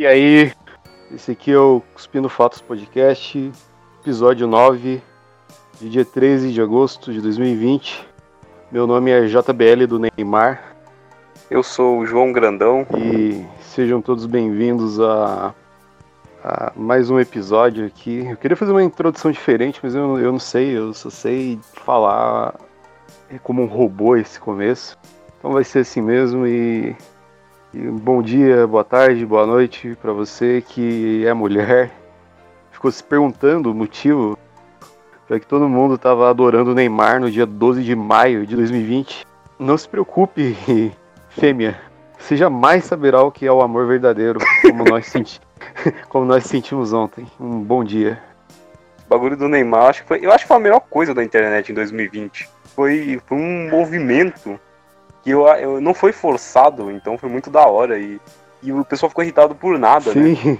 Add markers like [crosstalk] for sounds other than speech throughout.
E aí, esse aqui é o Cuspindo Fatos Podcast, episódio 9, de dia 13 de agosto de 2020. Meu nome é JBL do Neymar. Eu sou o João Grandão. E sejam todos bem-vindos a, a, mais um episódio aqui. Eu queria fazer uma introdução diferente, mas eu, eu não sei, eu só sei falar como um robô esse começo. Então vai ser assim mesmo e e bom dia, boa tarde, boa noite para você que é mulher. [laughs] Ficou se perguntando o motivo para que todo mundo estava adorando o Neymar no dia 12 de maio de 2020. Não se preocupe, [laughs] fêmea. Você jamais saberá o que é o amor verdadeiro, como nós, senti [laughs] como nós sentimos ontem. Um bom dia. O bagulho do Neymar, acho que foi, eu acho que foi a melhor coisa da internet em 2020. Foi, foi um movimento que eu, eu não foi forçado, então foi muito da hora. E, e o pessoal ficou irritado por nada, né? Sim.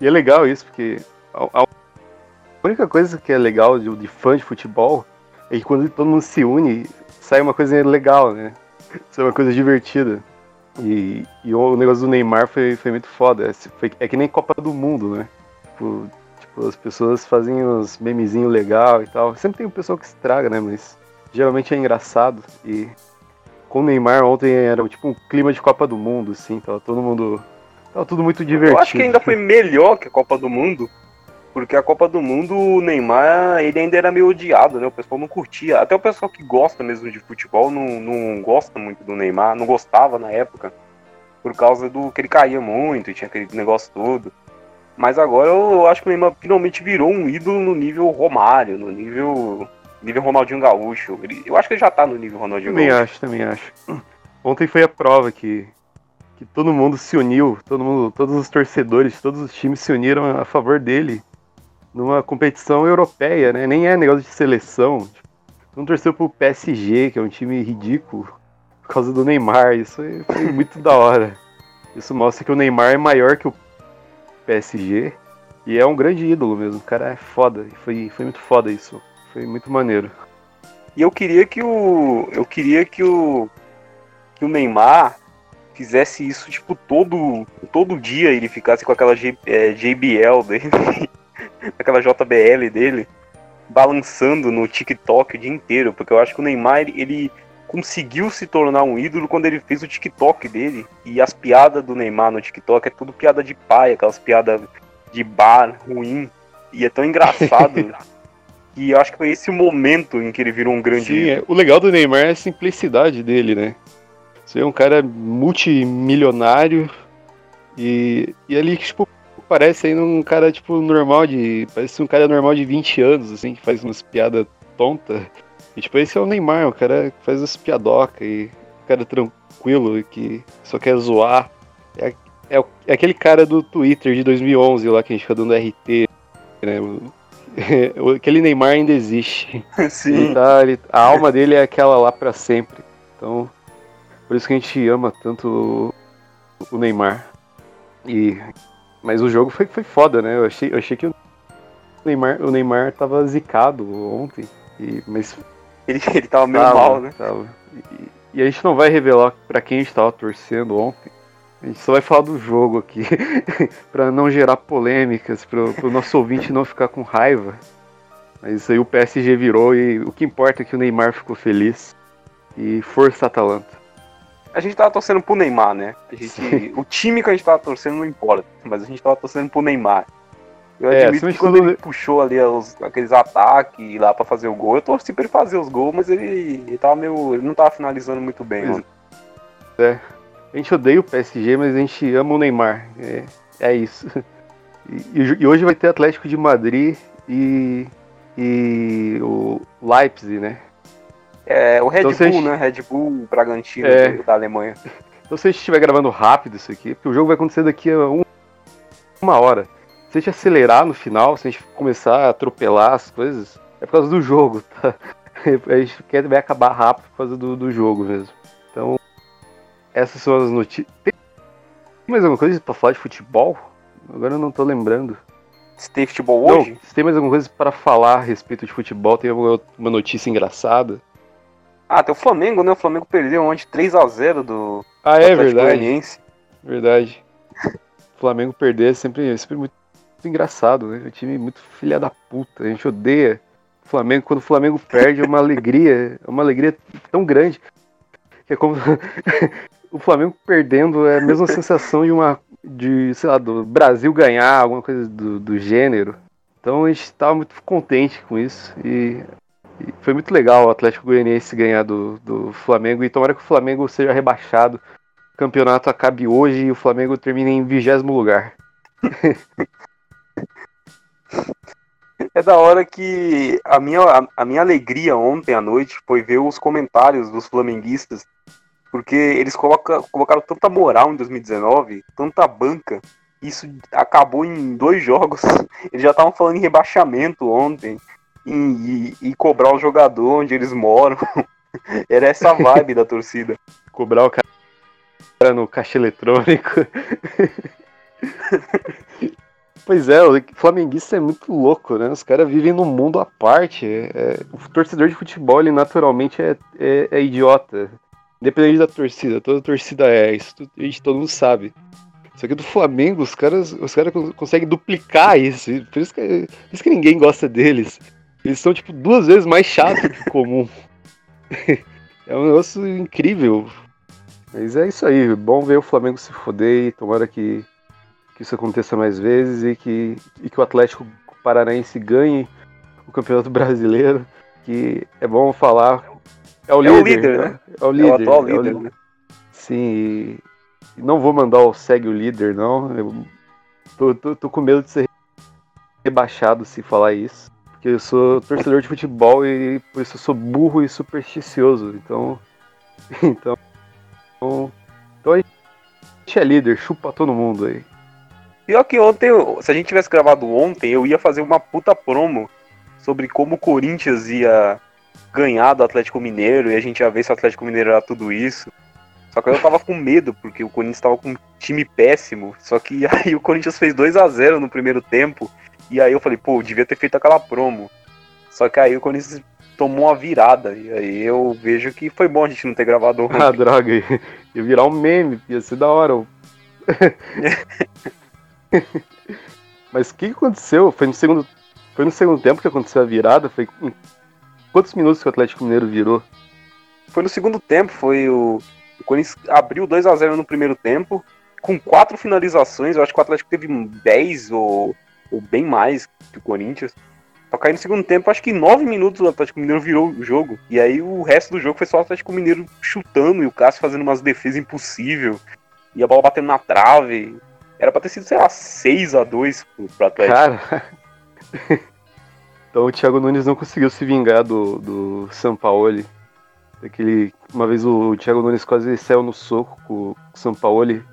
E é legal isso, porque a, a única coisa que é legal de, de fã de futebol é que quando todo mundo se une, sai uma coisa legal, né? [laughs] Sai uma coisa divertida. E, e o negócio do Neymar foi, foi muito foda. É, foi, é que nem Copa do Mundo, né? Tipo, tipo, as pessoas fazem uns memezinhos legal e tal. Sempre tem um pessoal que estraga, né? Mas geralmente é engraçado. E com o Neymar ontem era tipo um clima de Copa do Mundo, assim, tava todo mundo. Tava tudo muito divertido. Eu acho que ainda foi melhor que a Copa do Mundo, porque a Copa do Mundo, o Neymar, ele ainda era meio odiado, né? O pessoal não curtia. Até o pessoal que gosta mesmo de futebol não, não gosta muito do Neymar, não gostava na época, por causa do que ele caía muito e tinha aquele negócio todo. Mas agora eu acho que o Neymar finalmente virou um ídolo no nível Romário, no nível nível Ronaldinho Gaúcho. Ele, eu acho que ele já tá no nível Ronaldinho também Gaúcho. Também acho, também acho. [clears throat] Ontem foi a prova que, que todo mundo se uniu, todo mundo, todos os torcedores, todos os times se uniram a favor dele numa competição europeia, né? Nem é negócio de seleção. Não torceu pro PSG, que é um time ridículo, por causa do Neymar. Isso foi, foi [laughs] muito da hora. Isso mostra que o Neymar é maior que o PSG e é um grande ídolo mesmo. O cara é foda. Foi, foi muito foda isso. Foi muito maneiro. E eu queria que o. Eu queria que o. Que o Neymar fizesse isso, tipo, todo. Todo dia ele ficasse com aquela é, JBL dele. [laughs] aquela JBL dele. Balançando no TikTok o dia inteiro. Porque eu acho que o Neymar, ele, ele conseguiu se tornar um ídolo quando ele fez o TikTok dele. E as piadas do Neymar no TikTok é tudo piada de pai, aquelas piadas de bar ruim. E é tão engraçado. [laughs] E eu acho que foi esse o momento em que ele virou um grande. Sim, é. o legal do Neymar é a simplicidade dele, né? Você é um cara multimilionário e, e ali, tipo, parece ainda um cara, tipo, normal de. Parece um cara normal de 20 anos, assim, que faz umas piadas tontas. E, tipo, esse é o Neymar, o cara que faz as piadocas e um cara tranquilo que só quer zoar. É, é, é aquele cara do Twitter de 2011 lá que a gente fica dando RT, né? [laughs] aquele Neymar ainda existe. [laughs] Sim. Ele tá, ele, a alma dele é aquela lá para sempre. Então, por isso que a gente ama tanto o, Neymar. E, mas o jogo foi, foi foda, né? Eu achei, eu achei que o Neymar, o Neymar tava zicado ontem. E, mas ele, ele tava meio tava, mal, né? Tava. E, e, a gente não vai revelar para quem a gente tava torcendo ontem. A gente só vai falar do jogo aqui, [laughs] para não gerar polêmicas, para o nosso ouvinte não ficar com raiva. Mas aí o PSG virou e o que importa é que o Neymar ficou feliz. E força Atalanta. A gente tava torcendo pro Neymar, né? Gente, o time que a gente tava torcendo não importa, mas a gente tava torcendo pro Neymar. Eu é, admito que quando ele puxou ali os, aqueles ataques lá para fazer o gol, eu torci pra ele fazer os gols, mas ele, ele tava meio. ele não tava finalizando muito bem, mano. É. A gente odeia o PSG, mas a gente ama o Neymar. É, é isso. E, e, hoje vai ter Atlético de Madrid e, e o Leipzig, né? É, o Red então, Bull, gente... né? Red Bull Bragantino é... da Alemanha. Então se a gente estiver gravando rápido isso aqui, porque o jogo vai acontecer daqui a um, uma hora. Se a gente acelerar no final, se a gente começar a atropelar as coisas, é por causa do jogo, tá? [laughs] A gente quer, vai acabar rápido por causa do, do jogo mesmo. Essas são as notícias. Tem mais alguma coisa pra falar de futebol? Agora eu não tô lembrando. Se tem futebol hoje? Não, se tem mais alguma coisa para falar a respeito de futebol, tem alguma uma notícia engraçada? Ah, tem o Flamengo, né? O Flamengo perdeu ontem 3x0 do Ah, é verdade. Verdade. Flamengo perder é sempre, é sempre muito, muito engraçado, né? É um time muito filha da puta. A gente odeia o Flamengo. Quando o Flamengo perde, é uma alegria, é uma alegria tão grande. É como. [laughs] o Flamengo perdendo é a mesma sensação de uma. De, sei lá, do Brasil ganhar, alguma coisa do, do gênero. Então a gente estava muito contente com isso. E, e, foi muito legal o Atlético Goianiense ganhar do, do Flamengo. E tomara que o Flamengo seja rebaixado campeonato acabe hoje e o Flamengo termine em vigésimo lugar. [laughs] É da hora que a minha, a, a, minha alegria ontem à noite foi ver os comentários dos flamenguistas, porque eles coloca, colocaram tanta moral em 2019, tanta banca, isso acabou em dois jogos. [laughs] Eles já estavam falando em rebaixamento ontem, em, e, e cobrar o jogador onde eles moram. [laughs] Era essa vibe da torcida. [laughs] Cobrar o cara no caixa eletrônico. pois é, o flamenguista é muito louco, né? Os caras vivem num mundo à parte. É, o torcedor de futebol, ele naturalmente é, é, é, idiota. Independente da torcida, toda torcida é, isso a gente todo mundo sabe. Só que do Flamengo, os caras, os caras conseguem duplicar isso. Por isso, que, por isso que ninguém gosta deles. Eles são, tipo, duas vezes mais chatos que o comum. [laughs] é um negócio incrível. Mas é isso aí, bom ver o Flamengo se foder e tomara que, que isso aconteça mais vezes e que, e que o Atlético Paranaense ganhe o Campeonato Brasileiro, que é bom falar. É o, é líder, o líder, né? né? É o líder. É o atual líder, é o... né? Sim, e... não vou mandar o segue o líder, não. Eu tô, tô, tô com medo de ser rebaixado se falar isso. Porque eu sou torcedor de futebol e por isso eu sou burro e supersticioso. Então. Então. [laughs] Então, então a gente é líder, chupa todo mundo aí. Pior que ontem, se a gente tivesse gravado ontem, eu ia fazer uma puta promo sobre como o Corinthians ia ganhar do Atlético Mineiro e a gente ia ver se o Atlético Mineiro era tudo isso. Só que eu tava com medo, porque o Corinthians tava com um time péssimo. Só que [laughs] aí o Corinthians fez 2 a 0 no primeiro tempo. E aí eu falei, pô, devia ter feito aquela promo. Só que aí o Corinthians tomou uma virada. E aí eu vejo que foi bom a gente não ter gravado [laughs] ontem. Ah, droga, ia virar um meme, ia ser da hora. [laughs] Mas o que aconteceu? Foi no segundo. Foi no segundo tempo que aconteceu a virada? Foi quantos minutos que o Atlético Mineiro virou? Foi no segundo tempo, foi o. O Corinthians abriu 2 a 0 no primeiro tempo, com quatro finalizações. Eu acho que o Atlético teve 10 ou, ou bem mais que o Corinthians. Só aí no segundo tempo, acho que nove minutos o Atlético Mineiro virou o jogo. E aí o resto do jogo foi só o Atlético Mineiro chutando e o Cássio fazendo umas defesas impossíveis. E a bola batendo na trave. Era pra ter sido, sei lá, 6 a 2 pro, pro Atlético. Cara. [laughs] então o Thiago Nunes não conseguiu se vingar do, do Sampaoli. Daquele. Uma vez o Thiago Nunes quase saiu no soco com o Sampaoli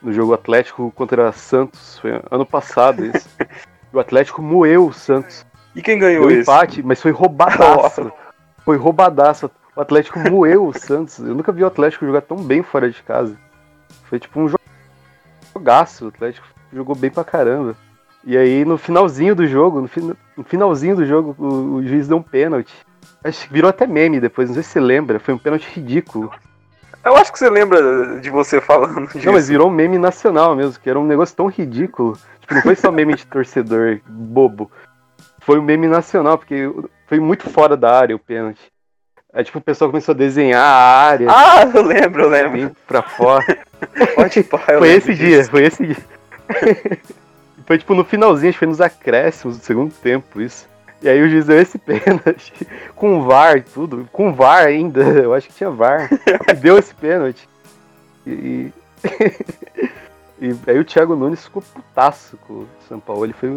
no jogo Atlético contra Santos. Foi ano passado isso. [laughs] o Atlético moeu o Santos. E quem ganhou Deu empate, mas foi roubadaço. [laughs] foi roubadaço. O Atlético moeu o Santos. Eu nunca vi o Atlético jogar tão bem fora de casa. Foi tipo um jogaço. O Atlético jogou bem pra caramba. E aí no finalzinho do jogo, no, fin no finalzinho do jogo, o, o, juiz deu um pênalti. Acho que virou até meme depois, não sei se você lembra. Foi um pênalti ridículo. Eu acho que você lembra de você falando disso. Não, mas virou um meme nacional mesmo, que era um negócio tão ridículo. Tipo, não foi só meme de torcedor bobo foi um meme nacional, porque foi muito fora da área o pênalti. Aí, tipo, o pessoal começou a desenhar a área. Ah, eu lembro, eu lembro. Pra fora. [laughs] Pode foi esse disso. dia, foi esse dia. [laughs] foi, tipo, no finalzinho, acho que foi nos acréscimos do segundo tempo, isso. E aí o juiz deu esse [laughs] pênalti, com VAR e tudo, com VAR ainda, [laughs] eu acho que tinha VAR. [laughs] deu esse pênalti. E, e aí o Thiago Nunes ficou putaço com o São Paulo. Ele foi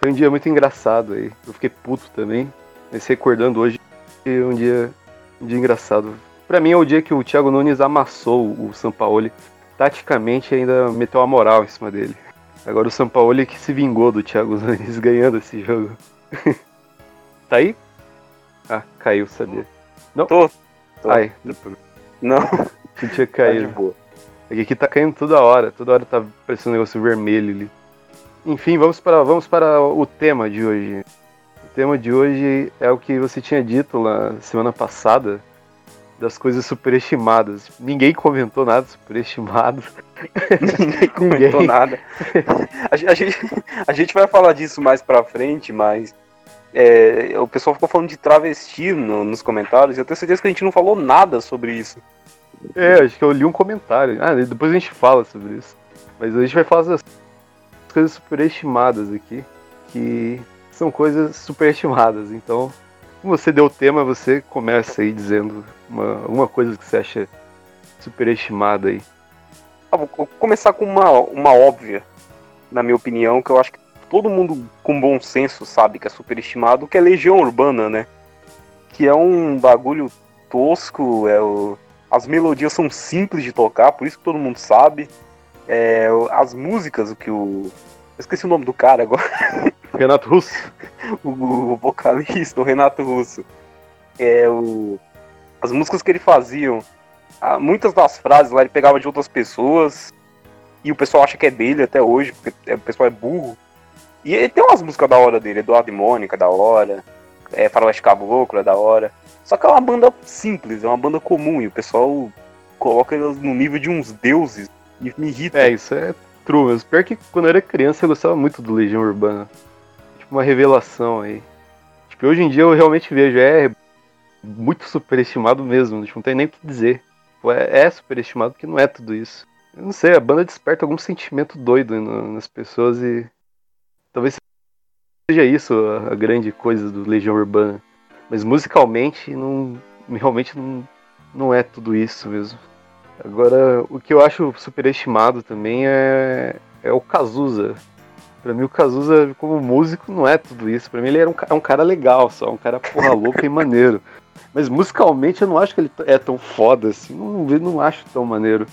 foi um dia muito engraçado aí. Eu fiquei puto também. Mas recordando hoje, foi um dia, um dia engraçado. Para mim é o dia que o Thiago Nunes amassou o Sampaoli. Taticamente ainda meteu a moral em cima dele. Agora o Sampaoli que se vingou do Thiago Nunes [laughs] ganhando esse jogo. [laughs] tá aí? Ah, caiu, sabia. Não? Tô. tô. Ai. Não. [laughs] Que tinha caído. Tá de boa. Aqui tá caindo toda hora. Toda hora tá parecendo um negócio vermelho ali. Enfim, vamos para, vamos para o tema de hoje. O tema de hoje é o que você tinha dito lá semana passada, das coisas superestimadas. Ninguém comentou nada superestimado. [laughs] Ninguém comentou Ninguém. nada. [laughs] A, a, gente, a gente vai falar disso mais pra frente, mas é, o pessoal ficou falando de travesti no, nos comentários e eu tenho certeza que a gente não falou nada sobre isso. É, acho que eu li um comentário. Ah, depois a gente fala sobre isso. Mas a gente vai falar das coisas superestimadas aqui, que são coisas superestimadas. Então, como você deu o tema, você começa aí dizendo uma, uma coisa que você acha superestimada aí. Ah, vou começar com uma, uma óbvia, na minha opinião, que eu acho que todo mundo com bom senso sabe que é superestimado, que é Legião Urbana, né? Que é um bagulho tosco, é o... as melodias são simples de tocar, por isso que todo mundo sabe. É, as músicas, o que o. Eu esqueci o nome do cara agora. [laughs] Renato Russo. o, o, vocalista, o Renato Russo. É, o, as músicas que ele fazia, muitas das frases lá ele pegava de outras pessoas. E o pessoal acha que é dele até hoje, porque é, o pessoal é burro. E ele tem umas músicas da hora dele, Eduardo e Mônica, da hora. É, Faroeste Caboclo, é da hora. Só que é uma banda simples, é uma banda comum. E o pessoal coloca elas no nível de uns deuses. E me irrita. É, isso é true mesmo. Pior que quando eu era criança eu gostava muito do Legião Urbana. Tipo, uma revelação aí. Tipo, hoje em dia eu realmente vejo, é muito superestimado mesmo. Tipo, não tem nem o que dizer. Tipo, é, é superestimado porque não é tudo isso. Eu não sei, a banda desperta algum sentimento doido nas pessoas e Talvez seja isso a, grande coisa do Legião Urbana. Mas musicalmente, não, realmente não, não é tudo isso mesmo. Agora, o que eu acho superestimado também é, é o Cazuza. Pra mim, o Cazuza, como músico, não é tudo isso. Pra mim, ele era um, é um cara legal só, um cara porra louca e maneiro. [laughs] Mas musicalmente, eu não acho que ele é tão foda assim. Não, não acho tão maneiro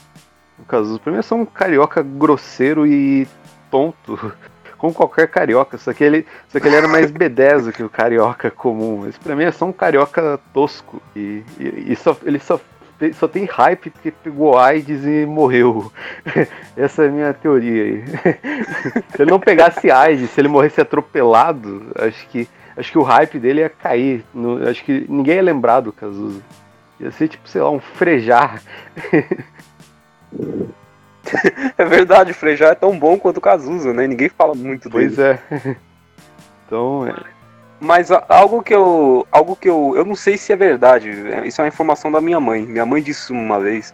o Cazuza. Pra mim, é só um carioca grosseiro e tonto [laughs] com qualquer carioca. Só que ele, só que ele era mais B10 que o carioca comum. Mas pra mim é só um carioca tosco. E, e, e só, ele só, só tem hype porque pegou AIDS e morreu. [laughs] Essa é a minha teoria aí. [laughs] se ele não pegasse AIDS, se ele morresse atropelado, acho que, acho que o hype dele ia cair. No, acho que ninguém ia lembrar do Cazuza. Ia ser tipo, sei lá, um frejar. é verdade, o Frejá é tão bom quanto o Cazuza, né? Ninguém fala muito dele. Pois é. [laughs] então, é. Mas algo que eu. Algo que eu. Eu não sei se é verdade. Isso é uma informação da minha mãe. Minha mãe disse uma vez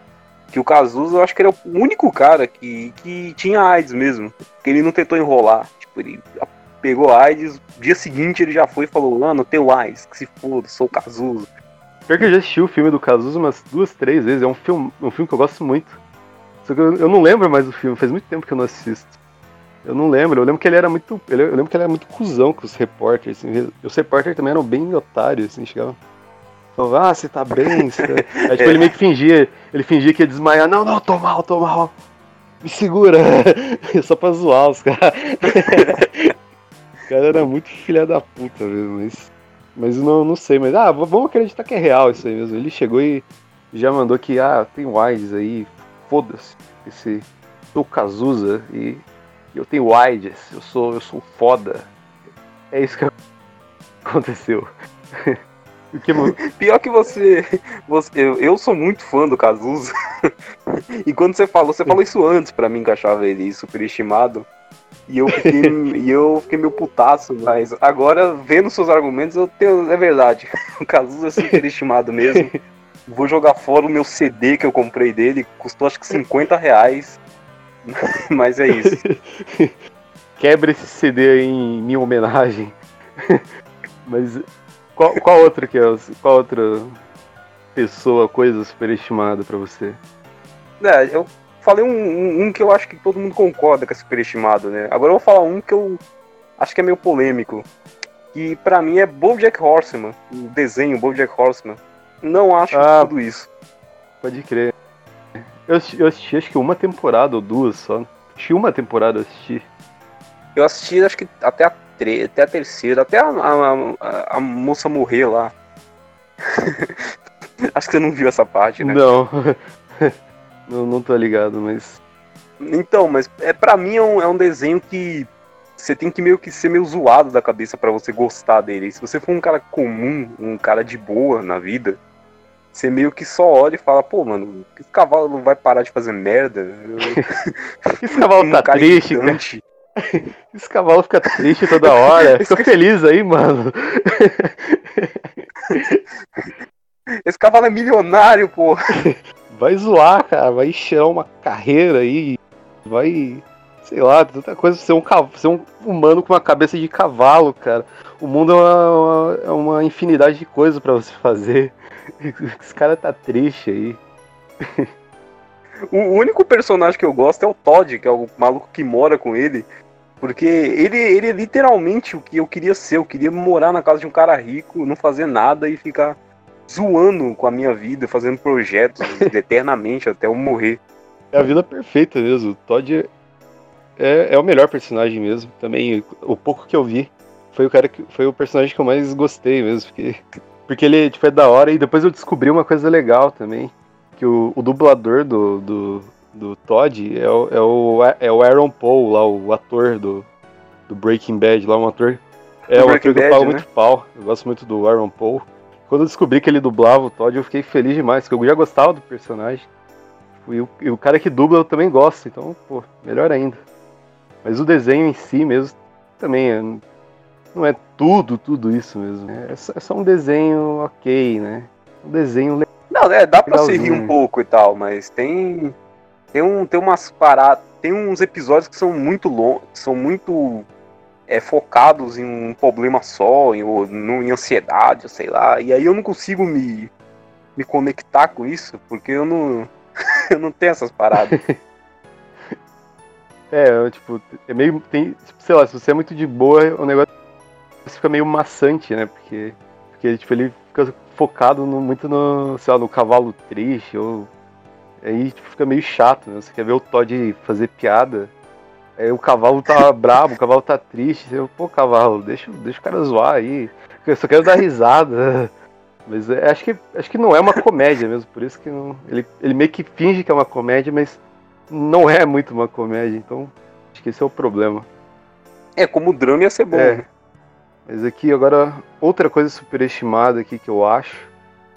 que o Cazuza, eu acho que ele é o único cara que, que tinha AIDS mesmo. Que ele não tentou enrolar. Tipo, ele pegou AIDS, dia seguinte ele já foi e falou, mano, tenho AIDS, que se foda, sou o Cazuza. Pior que eu já assisti o filme do Cazuza umas duas, três vezes. É um filme, um filme que eu gosto muito. Só que eu, eu, não lembro mais do filme, faz muito tempo que eu não assisto. Eu não lembro, eu lembro que ele era muito. Eu lembro que ele era muito cuzão com os repórteres. Assim, os repórteres também eram bem otários, assim, chegavam. Falava, ah, você tá bem? Você tá... [laughs] Aí, tipo, ele meio que fingia, ele fingia que ia desmaiar. Não, não, tô mal, tô mal. Me segura. [laughs] Só pra zoar os caras. [laughs] cara era muito filha da puta mesmo, mas. Mas não, não sei, mas ah, vamos acreditar que é real isso aí mesmo. Ele chegou e já mandou que, ah, tem wides aí, foda-se. Esse sou Cazuza e eu tenho AIDS, eu sou, eu sou foda. É isso que [laughs] aconteceu. Que... Pior que você, você eu, eu, sou muito fã do Cazuza. [laughs] e quando você falou, você falou isso antes para mim que achava ele superestimado. E eu fiquei, [laughs] e eu fiquei meio putaço, mas agora, vendo seus argumentos, eu tenho, é verdade. [laughs] O Cazuza é superestimado mesmo. [laughs] Vou jogar fora o meu CD que eu comprei dele, custou acho que 50 reais. Mas é isso. Quebra esse CD aí em minha homenagem. Mas qual, qual outro que é? Qual outra pessoa, coisa superestimada para você? É, eu falei um, um, um, que eu acho que todo mundo concorda que é superestimado, né? Agora eu vou falar um que eu acho que é meio polêmico. Que para mim é BoJack Horseman, o desenho BoJack Horseman. Não acho ah, tudo isso. Pode crer. Eu assisti, eu assisti acho que uma temporada ou duas só. Assisti uma temporada, eu assisti. Eu assisti acho que até a, até a terceira, até a, a, a moça morrer lá. [laughs] acho que você não viu essa parte, né? Não. [laughs] não, não tô ligado, mas. Então, mas é, pra mim é um, é um desenho que você tem que meio que ser meio zoado da cabeça para você gostar dele. Se você for um cara comum, um cara de boa na vida, você meio que só olha e fala, pô, mano, esse cavalo não vai parar de fazer merda. [laughs] esse cavalo [laughs] tá triste, cara. [laughs] Esse cavalo fica triste toda hora. Fica feliz aí, mano. Esse cavalo é milionário, pô. Vai zoar, cara. Vai encher uma carreira aí. Vai. Sei lá, tanta coisa. Ser um, ser um humano com uma cabeça de cavalo, cara. O mundo é uma, uma, é uma infinidade de coisas para você fazer. [laughs] Esse cara tá triste aí. [laughs] O único personagem que eu gosto é o Todd, que é o maluco que mora com ele. Porque ele, ele é literalmente o que eu queria ser. Eu queria morar na casa de um cara rico, não fazer nada e ficar zoando com a minha vida, fazendo projetos [laughs] eternamente até eu morrer. É a vida perfeita mesmo. O Todd é, é o melhor personagem mesmo. Também, o pouco que eu vi, foi o cara que foi o personagem que eu mais gostei mesmo. Porque, porque ele tipo, é da hora e depois eu descobri uma coisa legal também. Que o, o dublador do, do, do Todd é o, é, o, é o Aaron Paul, lá, o ator do, do Breaking Bad, lá, um ator. É um ator que eu pago né? muito pau. Eu gosto muito do Aaron Paul. Quando eu descobri que ele dublava o Todd, eu fiquei feliz demais, porque eu já gostava do personagem. E o, e o cara que dubla eu também gosto, então, pô, melhor ainda. Mas o desenho em si mesmo também é, não é tudo, tudo isso mesmo. É, é só um desenho ok, né? Um desenho legal. Não, é, dá pra se rir um pouco e tal, mas tem tem, um, tem umas paradas, tem uns episódios que são muito longos, são muito é, focados em um problema só, em, no, em ansiedade, sei lá. E aí eu não consigo me, me conectar com isso, porque eu não, [laughs] eu não tenho essas paradas. [laughs] é, tipo, é meio. Tem, tipo, sei lá, se você é muito de boa, o negócio fica meio maçante, né? Porque, porque tipo, ele fica focado no, muito no, sei lá, no cavalo triste, ou Aí tipo, fica meio chato, né? Você quer ver o Todd fazer piada. Aí o cavalo tá bravo, o cavalo tá triste. Você, Pô, cavalo, deixa, deixa o cara zoar aí. Eu só quero dar risada. [laughs] Mas é, acho, que, acho que não é uma comédia mesmo, por isso que não, ele, ele meio que finge que é uma comédia, mas não é muito uma comédia, então acho que esse é o problema. É, como o drama ia ser bom. É. Né? Mas aqui agora, outra coisa superestimada aqui que eu acho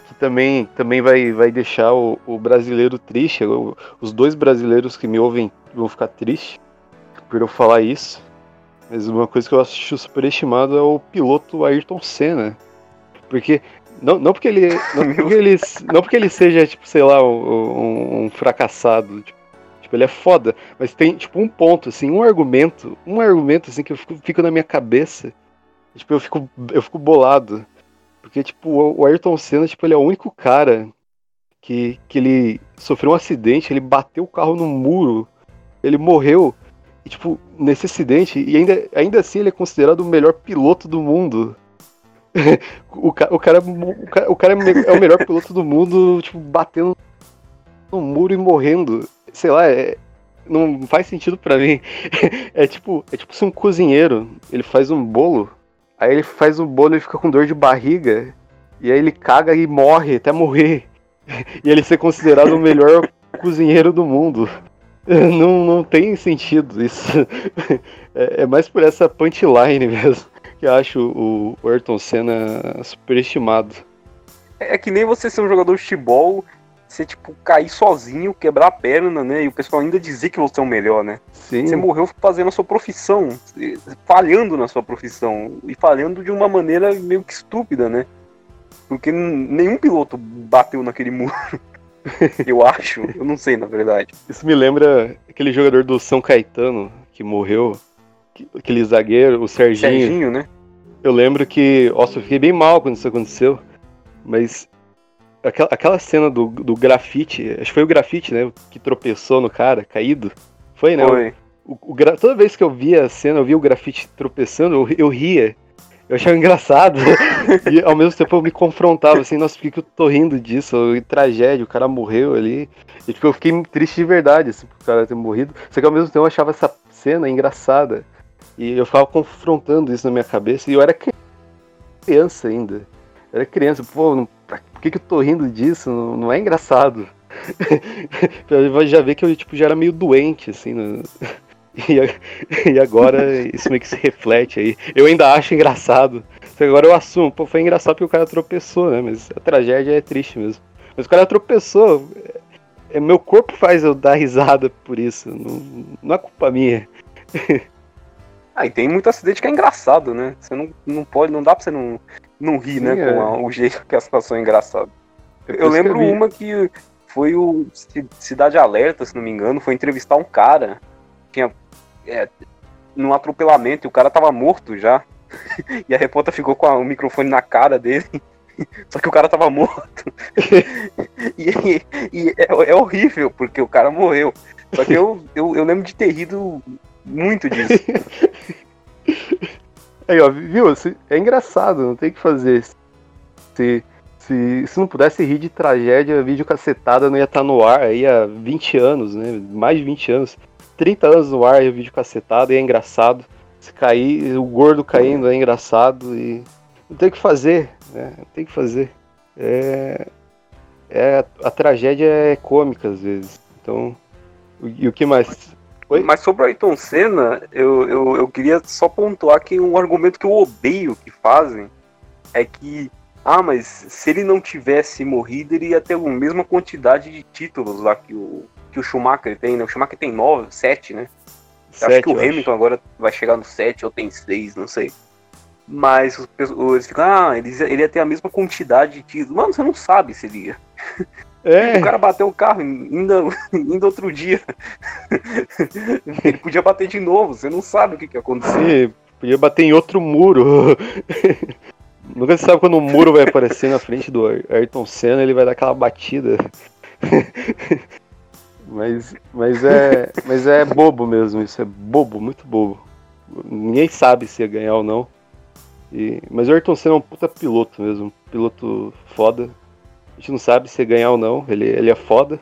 que também, também vai, vai deixar o, o brasileiro triste. Os dois brasileiros que me ouvem vão ficar tristes por eu falar isso. Mas uma coisa que eu acho superestimado é o piloto Ayrton Senna. Porque. Não, não porque ele. Não [laughs] porque ele, não porque ele seja, tipo, sei lá, um, um fracassado. Tipo, tipo, ele é foda. Mas tem, tipo, um ponto, assim, um argumento. Um argumento, assim, que eu fico, fico na minha cabeça. Tipo, eu fico, eu fico bolado. Porque, tipo, o Ayrton Senna, tipo, ele é o único cara que, que ele sofreu um acidente, ele bateu o carro no muro, ele morreu. E, tipo, nesse acidente, e ainda, ainda assim ele é considerado o melhor piloto do mundo. [laughs] o, ca, o, cara, o, cara, o cara é o melhor piloto do mundo, tipo, batendo no muro e morrendo. Sei lá, é, não faz sentido para mim. [laughs] é tipo, é tipo se um cozinheiro, ele faz um bolo Aí ele faz o bolo e fica com dor de barriga. E aí ele caga e morre, até morrer. [laughs] E ele ser considerado o melhor cozinheiro do mundo. [laughs] Não, não tem sentido isso. [laughs] É, é mais por essa punchline mesmo que eu acho o Ayrton Senna superestimado. É que nem você ser um jogador de futebol você, tipo, cair sozinho, quebrar a perna, né? E o pessoal ainda dizer que você é o melhor, né? Sim. Você morreu fazendo a sua profissão, falhando na sua profissão. E falhando de uma maneira meio que estúpida, né? Porque nenhum piloto bateu naquele [laughs] muro. [laughs] eu acho, eu não sei, na verdade. Isso me lembra aquele jogador do São Caetano que morreu, aquele zagueiro, o Serginho. Serginho, né? Eu lembro que, nossa, eu fiquei bem mal quando isso aconteceu, mas Aquela, aquela cena do, do grafite, acho que foi o grafite, né? Que tropeçou no cara, caído. Foi, né? Foi. O, o, toda vez que eu via a cena, eu via o grafite tropeçando, eu, eu ria. Eu achava engraçado. [laughs] e ao mesmo tempo eu me confrontava, assim, nossa, por que, que eu tô rindo disso? Que tragédia, o cara morreu ali. E tipo, eu fiquei triste de verdade, assim, por cara ter morrido. Só que ao mesmo tempo eu achava essa cena engraçada. E eu ficava confrontando isso na minha cabeça. E eu era criança ainda. Eu era criança, pô, não por que, que eu tô rindo disso? Não, não é engraçado. [laughs] já vê que eu tipo, já era meio doente, assim. No... [laughs] E, agora isso meio que se reflete aí. Eu ainda acho engraçado. Agora eu assumo, pô, foi engraçado porque o cara tropeçou, né? Mas a tragédia é triste mesmo. Mas o cara tropeçou. É, meu corpo faz eu dar risada por isso. Não, não é culpa minha. Ah, e tem muito acidente que é engraçado, né? Você não, não pode, não dá pra você não, não rir, Sim, né? É. Com a, o jeito que a situação é engraçada. Eu, eu lembro que uma que foi o Cidade Alerta, se não me engano, foi entrevistar um cara. Tinha. É, num atropelamento e o cara tava morto já. [laughs] e a repórter ficou com o microfone na cara dele. [laughs] Só que o cara tava morto. [laughs] e, e é, é, horrível, porque o cara morreu. Só que eu, eu, eu lembro de ter rido muito disso. Aí, ó, viu? É engraçado, não tem que fazer. Se, se, se não pudesse rir de tragédia, vídeo cacetada não ia estar tá no ar aí há 20 anos, né? Mais de 20 anos. 30 anos no ar e o vídeo cacetado e é engraçado. Se cair, o gordo caindo é engraçado e não tem o que fazer, né? Não tem o que fazer. É, é, a tragédia é cômica às vezes. Então, e o que mais? Oi? Mas sobre o Ayrton Senna, eu, eu, eu queria só pontuar que um argumento que eu odeio que fazem é que, ah, mas se ele não tivesse morrido, ele ia ter a mesma quantidade de títulos lá que o, que o Schumacher tem, né? O Schumacher tem nove, sete, né? Sete, acho que o Hamilton acho. agora vai chegar no sete ou tem seis, não sei. Mas os, eles ficam, ah, ele, ele ia ter a mesma quantidade de títulos. Mano, você não sabe se ele ia. É. [laughs] O cara bateu o carro ainda, [laughs] ainda outro dia. [laughs] Ele podia bater de novo, você não sabe o que, que aconteceu. Sim, podia bater em outro muro. Nunca se sabe quando um muro vai aparecer na frente do Ayrton Senna, ele vai dar aquela batida. Mas, mas, é, mas é bobo mesmo, isso é bobo, muito bobo. Ninguém sabe se ia ganhar ou não. E, mas o Ayrton Senna é um puta piloto mesmo, um piloto foda. A gente não sabe se ganhar ou não, ele, ele é foda.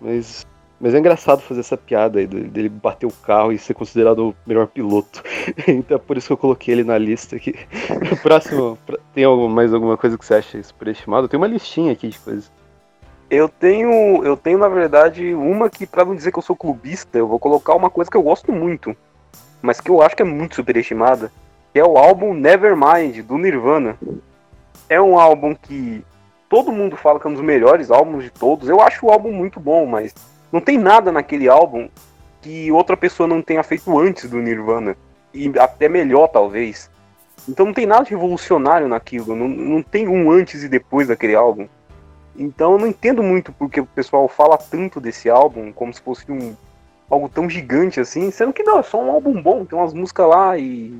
Mas, mas é engraçado fazer essa piada aí dele bater o carro e ser considerado o melhor piloto. [laughs] então é por isso que eu coloquei ele na lista aqui. [laughs] Próximo, tem mais alguma coisa que você acha superestimado? Tem uma listinha aqui de coisas. Eu tenho, eu tenho na verdade uma que para não dizer que eu sou clubista, eu vou colocar uma coisa que eu gosto muito, mas que eu acho que é muito superestimada, que é o álbum Nevermind do Nirvana. É um álbum que todo mundo fala que é um dos melhores álbuns de todos. Eu acho o álbum muito bom, mas não tem nada naquele álbum que outra pessoa não tenha feito antes do Nirvana. E até melhor, talvez. Então não tem nada de revolucionário naquilo. Não, não tem um antes e depois daquele álbum. Então eu não entendo muito porque o pessoal fala tanto desse álbum como se fosse um algo tão gigante assim, sendo que não, é só um álbum bom, tem umas músicas lá e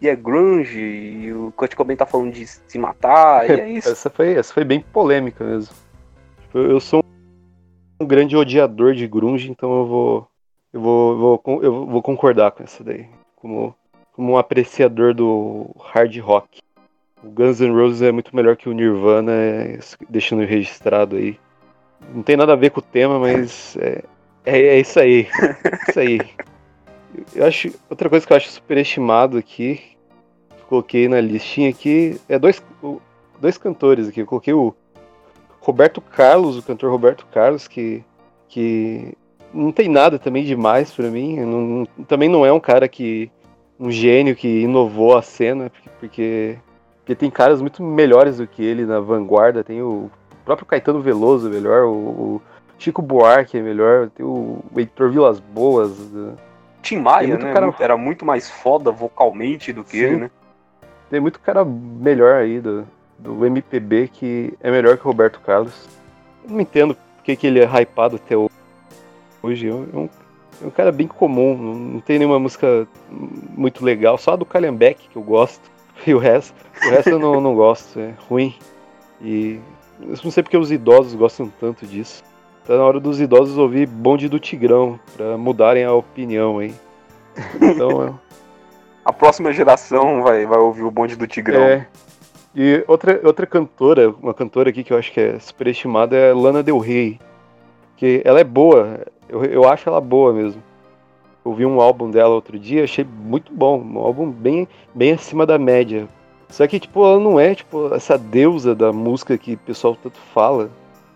e é grunge, e o Kurt Cobain tá falando de se matar, e é isso. [laughs] essa, foi, essa foi bem polêmica mesmo. Tipo, eu sou um grande odiador de grunge, então eu vou eu vou, vou, eu vou concordar com essa daí, como, como um apreciador do hard rock. O Guns N' Roses é muito melhor que o Nirvana, é, deixando registrado aí. Não tem nada a ver com o tema, mas é, é, é isso aí. É isso aí. Eu acho. Outra coisa que eu acho superestimado aqui, coloquei na listinha aqui, é dois, dois cantores aqui. Eu coloquei o Roberto Carlos, o cantor Roberto Carlos, que, que não tem nada também demais para mim. Não, também não é um cara que. um gênio que inovou a cena, porque, porque tem caras muito melhores do que ele na vanguarda. Tem o próprio Caetano Veloso melhor, o, Chico Buarque é melhor, tem o Heitor Vilas Boas. Né? Tim Maia, né? Cara... Era muito mais foda vocalmente do que Sim. ele, né? Tem muito cara melhor aí do, do MPB que é melhor que o Roberto Carlos. Eu não entendo porque que ele é hypado até hoje. É um, é um cara bem comum, não tem nenhuma música muito legal, só a do Calhambeck que eu gosto. [laughs] E o resto, o resto eu não, não gosto, é ruim. E eu não sei porque os idosos gostam tanto disso. Tá na hora dos idosos ouvir bonde do Tigrão, pra mudarem a opinião aí. Então é. [laughs] a próxima geração vai, vai ouvir o bonde do Tigrão. É. E outra, outra cantora, uma cantora aqui que eu acho que é superestimada é Lana Del Rey. Que ela é boa, eu, eu acho ela boa mesmo. Ouvi um álbum dela outro dia, achei muito bom, um álbum bem, bem acima da média. Só que, tipo, ela não é, tipo, essa deusa da música que o pessoal tanto fala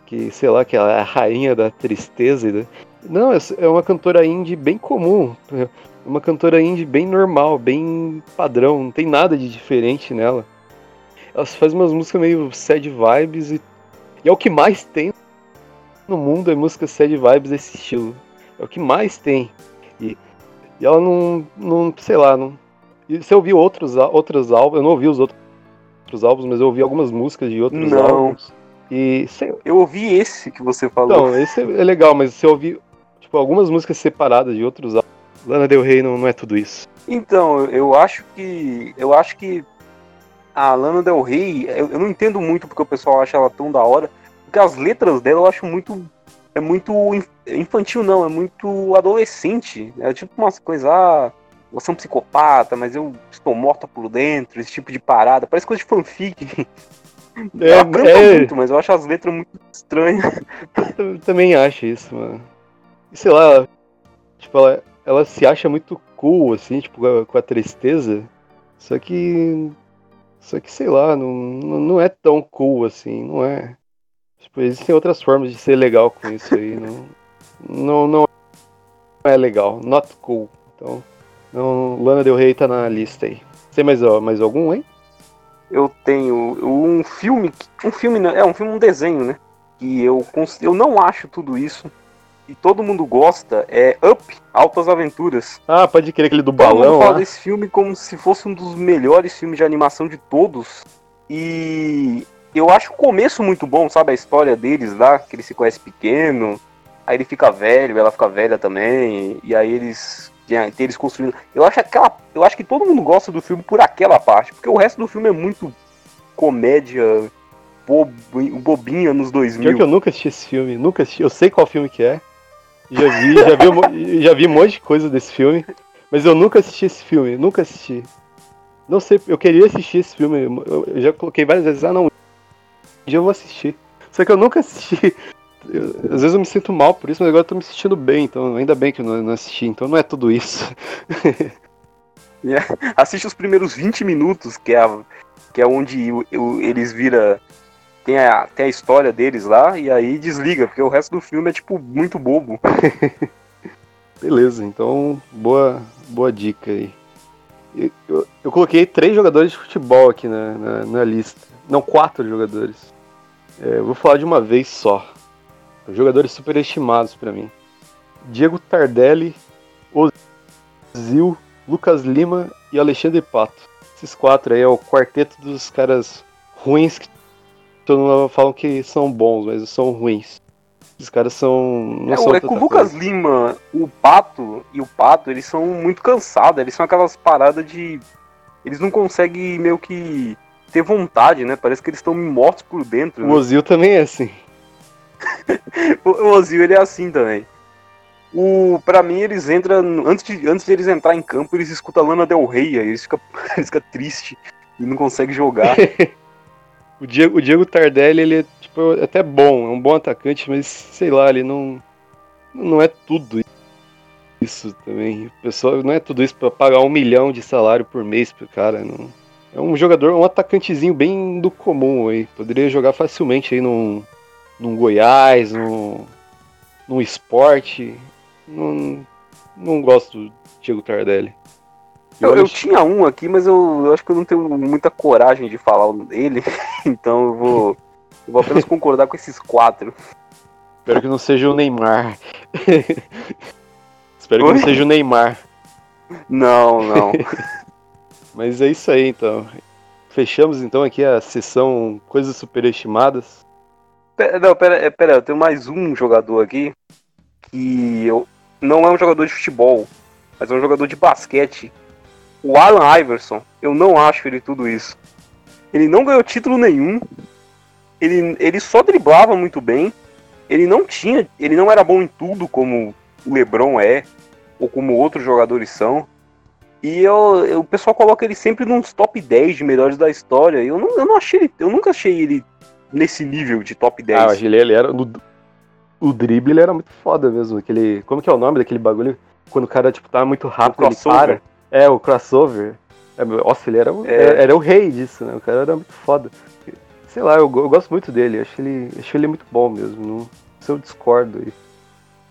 que, sei lá, que ela é a rainha da tristeza. Né? Não, é uma cantora indie bem comum. É [laughs] uma cantora indie bem normal, bem padrão, não tem nada de diferente nela. Ela faz umas músicas meio sad vibes e E é o que mais tem no mundo é música sad vibes desse estilo. É o que mais tem. E, ela não, não, sei lá, não. E você ouviu outros, outros álbuns? Eu não ouvi os outros, outros álbuns, mas eu ouvi algumas músicas de outros Não. álbuns. E sei, Eu ouvi esse que você falou. então, esse é legal, mas você ouviu tipo, algumas músicas separadas de outros álbuns. Lana Del Rey não, não é tudo isso. Então, eu acho que. Eu acho que a Lana Del Rey, eu, eu não entendo muito porque o pessoal acha ela tão da hora. Porque as letras dela eu acho muito. É muito inf- infantil, não, é muito adolescente. É tipo umas coisas, ah, você é um psicopata, mas eu estou morta por dentro, esse tipo de parada. Parece coisa de fanfic. [laughs] É, ela canta é. muito, mas eu acho as letras muito estranhas. [laughs] Eu também acho isso, mano. Sei lá, ela, tipo, ela, ela se acha muito cool, assim, tipo, com a, com a tristeza. Só que. Só que, sei lá, não não é tão cool assim, não é. Tipo, existem outras formas de ser legal com isso aí. Não, não, não é legal. Not cool. Então, não, Lana Del Rey tá na lista aí. Tem mais, ó, mais algum, hein? eu tenho um filme, um filme, não, é um filme, um desenho, né? Que eu, eu não acho tudo isso. E todo mundo gosta, é Up, Altas Aventuras. Ah, pode querer aquele do balão fala lá. desse filme como se fosse um dos melhores filmes de animação de todos. E eu acho o começo muito bom, sabe? A história deles lá, que ele se conhece pequeno, aí ele fica velho, ela fica velha também, e aí eles. Eles construindo. Eu acho aquela. Eu acho que todo mundo gosta do filme por aquela parte, porque o resto do filme é muito comédia bobi- bobinha nos Pior que 2000. eu nunca assisti esse filme, nunca assisti. Eu sei qual filme que é. Já vi, já vi, já vi um monte de coisa desse filme, mas eu nunca assisti esse filme, nunca assisti. Não sei, eu queria assistir esse filme, eu já coloquei várias vezes, ah não, dia eu vou assistir. Só que eu nunca assisti. [laughs] Eu- às vezes eu me sinto mal por isso, mas agora eu tô me sentindo bem, então ainda bem que eu não, não assisti, então não é tudo isso. [laughs] Assiste os primeiros 20 minutos, que é, a- que é onde o- o- eles vira tem a, tem a história deles lá, e aí desliga, porque o resto do filme é, tipo, muito bobo. [laughs] Beleza, então boa, boa dica aí. Eu, eu- eu coloquei três jogadores de futebol aqui na, na, na lista. Não, quatro jogadores. É, eu vou falar de uma vez só. Jogadores superestimados pra mim. Diego Tardelli, Ozil, Lucas Lima e Alexandre Pato. Esses quatro aí é o quarteto dos caras ruins que todo mundo falam que são bons, mas são ruins. Esses caras são. Não É, são é que o Lucas coisa. Lima, o Pato e o Pato, eles são muito cansados, eles são aquelas paradas de. Eles não conseguem meio que ter vontade, né? Parece que eles estão mortos por dentro. O né? Ozil também é assim. [laughs] O, Ozil, ele é assim também. O, pra mim, eles entram. Antes de, antes de eles entrar em campo, eles escutam a Lana Del Rey, aí eles ficam [laughs] eles ficam tristes e não conseguem jogar. [laughs] O Diego, o Diego Tardelli, ele é tipo, é até bom, é um bom atacante, mas sei lá, ele não, não é tudo isso também. O pessoal não é tudo isso pra pagar um milhão de salário por mês pro cara. Não. É um jogador, um atacantezinho bem do comum aí. Poderia jogar facilmente aí num, num Goiás, num, num esporte. Não, não gosto do Diego Tardelli. Eu, eu tinha um aqui, mas eu, eu acho que eu não tenho muita coragem de falar o dele, [laughs] então eu vou, eu vou apenas concordar com esses quatro. Espero que não seja o Neymar. [laughs] Espero que Oi? não seja o Neymar. Não, não. [laughs] Mas é isso aí então. Fechamos então aqui a sessão Coisas Superestimadas. Pera, não, pera, é, pera, eu tenho mais um jogador aqui que eu, não é um jogador de futebol, mas é um jogador de basquete. O Alan Iverson, eu não acho ele tudo isso. Ele não ganhou título nenhum. Ele, ele só driblava muito bem. Ele não tinha, ele não era bom em tudo como o LeBron é ou como outros jogadores são. E eu, eu- o pessoal coloca ele sempre nos top 10 de melhores da história. Eu não, eu não achei ele, eu nunca achei ele nesse nível de top 10. Ah, ele, ele era. No, o drible ele era muito foda mesmo. Aquele, como que é o nome daquele bagulho? Quando o cara tipo, tá muito rápido, ele para. É, o crossover. É, nossa, ele era, o- É. era, era o rei disso, né? O cara era muito foda. Sei lá, eu, eu gosto muito dele. Acho ele, acho ele muito bom mesmo. Não, se eu discordo aí.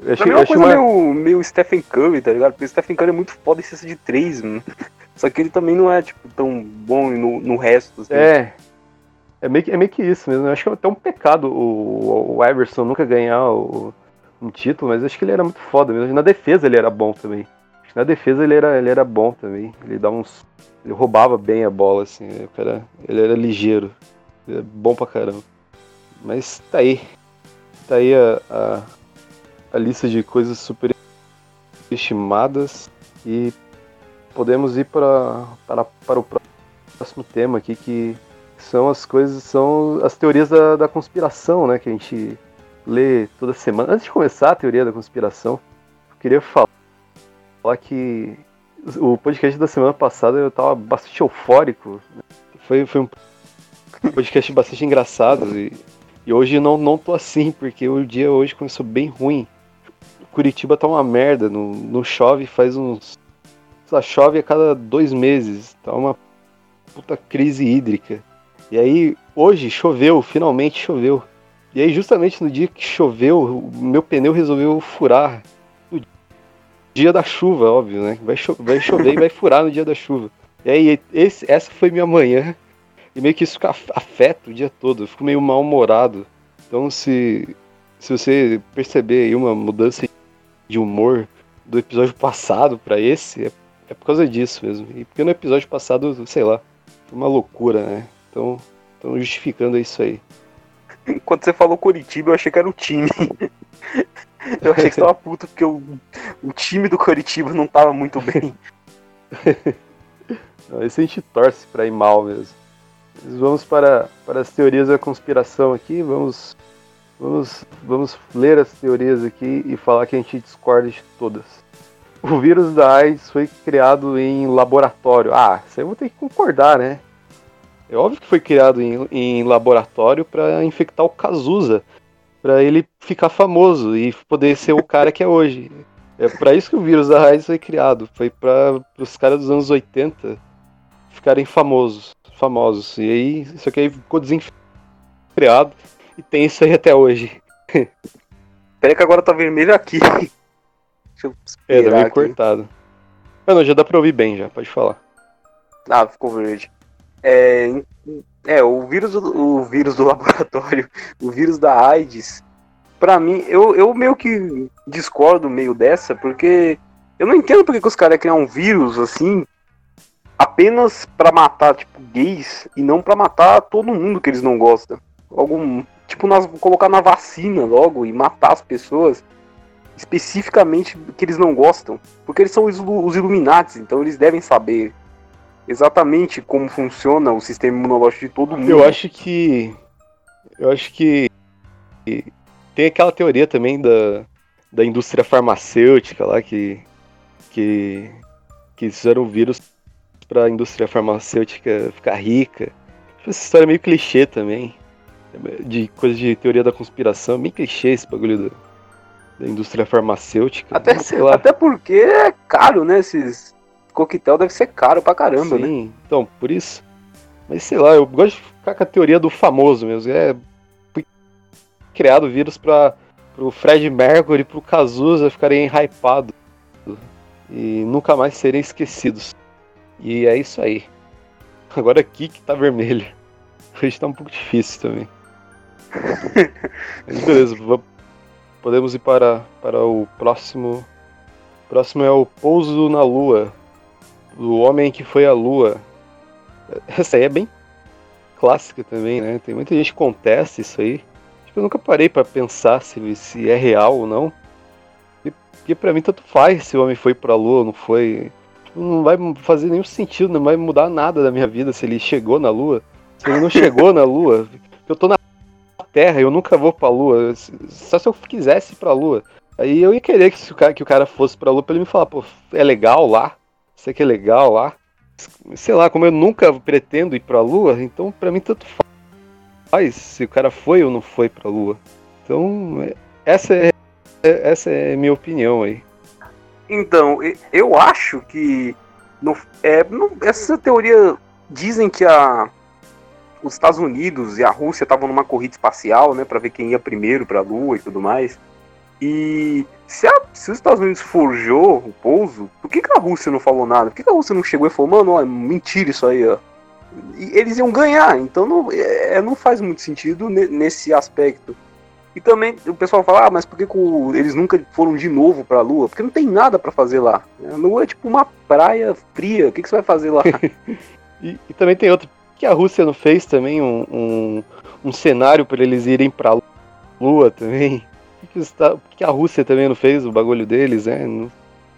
Eu achei, é eu uma coisa uma- meio, meio Stephen Curry, tá ligado? Porque o Stephen Curry é muito foda em cesta de três, mano. Só que ele também não é, tipo, tão bom no, no resto. Assim. É. é meio, que, é meio que isso mesmo. Eu acho que é até um pecado o, o Iverson nunca ganhar o, um título, mas acho que ele era muito foda mesmo. Na defesa ele era bom também. Na defesa ele era, ele era bom também. Ele dava uns. Ele roubava bem a bola, assim. O cara, ele era ligeiro. Ele é bom pra caramba. Mas tá aí. Tá aí a, a, a lista de coisas super estimadas. E podemos ir para, para, para o próximo tema aqui, que são as coisas, são as teorias da, da conspiração, né? Que a gente lê toda semana. Antes de começar a teoria da conspiração, eu queria falar, falar que o podcast da semana passada eu tava bastante eufórico. Foi, foi um podcast bastante engraçado e, e hoje não, não tô assim, porque o dia hoje começou bem ruim. Curitiba tá uma merda, não, não chove faz uns. Lá, chove a cada dois meses, tá uma puta crise hídrica. E aí, hoje choveu, finalmente choveu. E aí, justamente no dia que choveu, o meu pneu resolveu furar. No dia da chuva, óbvio, né? Vai, cho vai chover e vai furar no dia da chuva. E aí, esse, essa foi minha manhã. E meio que isso afeta o dia todo. Eu fico meio mal-humorado. Então, se, se você perceber aí uma mudança de humor do episódio passado para esse, é, é por causa disso mesmo. E porque no episódio passado, sei lá, foi uma loucura, né? Então, estão justificando isso aí. [laughs] Quando você falou Curitiba, eu achei que era o time. [laughs] eu achei que você tava puto porque o, o time do Curitiba não tava muito bem. [laughs] não, esse a gente torce pra ir mal mesmo. Mas vamos para, para as teorias da conspiração aqui. Vamos, vamos, vamos ler as teorias aqui e falar que a gente discorda de todas. O vírus da AIDS foi criado em laboratório. Ah, isso aí eu vou ter que concordar, né? É óbvio que foi criado em, em laboratório para infectar o Cazuza, para ele ficar famoso e poder ser o cara que é hoje. É para isso que o vírus da raiz foi criado. Foi para os caras dos anos 80 ficarem famosos, famosos. E aí isso aqui ficou desenfreado e tem isso aí até hoje. [laughs] Peraí que agora tá vermelho aqui. [laughs] Deixa eu é, tá meio aqui. cortado. Mas não, já dá pra ouvir bem já, pode falar. Ah, ficou verde. É, é o, vírus, o vírus do [laughs] laboratório, o vírus da AIDS, para mim, eu, eu meio que discordo meio dessa, porque eu não entendo porque que os caras criam um vírus assim, apenas para matar, tipo, gays, e não para matar todo mundo que eles não gostam. Algum, tipo, colocar na vacina logo e matar as pessoas especificamente que eles não gostam, porque eles são os, os então eles devem saber exatamente como funciona o sistema imunológico de todo mundo. Eu acho que. Eu acho que. Tem aquela teoria também da, da indústria farmacêutica lá que. que. que fizeram o vírus para a indústria farmacêutica ficar rica. Essa história é meio clichê também. De coisa de teoria da conspiração, bem clichê esse bagulho da, da indústria farmacêutica. Até, sei lá. até porque é caro, né? Esses, coquetel deve ser caro pra caramba, né? Sim, né? então, por isso. Mas sei lá, eu gosto de ficar com a teoria do famoso mesmo. É. Foi criado vírus pra pro Fred Mercury e pro Cazuza ficarem hypados e nunca mais serem esquecidos. E é isso aí. Agora aqui que tá vermelho. Hoje tá um pouco difícil também. [laughs] Beleza, podemos ir para, para o próximo. O próximo é o Pouso na Lua, do Homem que Foi à Lua. [laughs] Essa aí é bem clássica também, né? Tem muita gente que contesta isso aí. Tipo, eu nunca parei para pensar se, se é real ou não. Porque para mim tanto faz se o homem foi pra lua ou não foi. Tipo, não vai fazer nenhum sentido, não vai mudar nada da minha vida se ele chegou na lua. Se ele não chegou na lua. [laughs] Eu tô na Terra, eu nunca vou pra lua. Só se eu quisesse ir pra lua. Aí eu ia querer que o cara, que o cara fosse pra lua pra ele me falar, pô, é legal lá isso aqui é legal lá. Sei lá, como eu nunca pretendo ir pra Lua, então pra mim tanto faz se o cara foi ou não foi pra Lua. Então, é, essa é, é essa é a minha opinião aí. Então, eu acho que no, é, essa teoria dizem que a, os Estados Unidos e a Rússia estavam numa corrida espacial, né, para ver quem ia primeiro para a Lua e tudo mais. E se, a, se, os Estados Unidos forjou o pouso, por que, que a Rússia não falou nada? Por que, que a Rússia não chegou e falou, mano, ó, é mentira isso aí, ó? eles iam ganhar, então não, é, não faz muito sentido nesse aspecto. E também o pessoal fala, ah, mas por que, que eles nunca foram de novo pra Lua? Porque não tem nada para fazer lá. A Lua é tipo uma praia fria, o que, que você vai fazer lá? [laughs] e, e, também tem outro, que a Rússia não fez também um, um, um cenário para eles irem pra Lua também? Por que, está, por que a Rússia também não fez o bagulho deles, né? Não,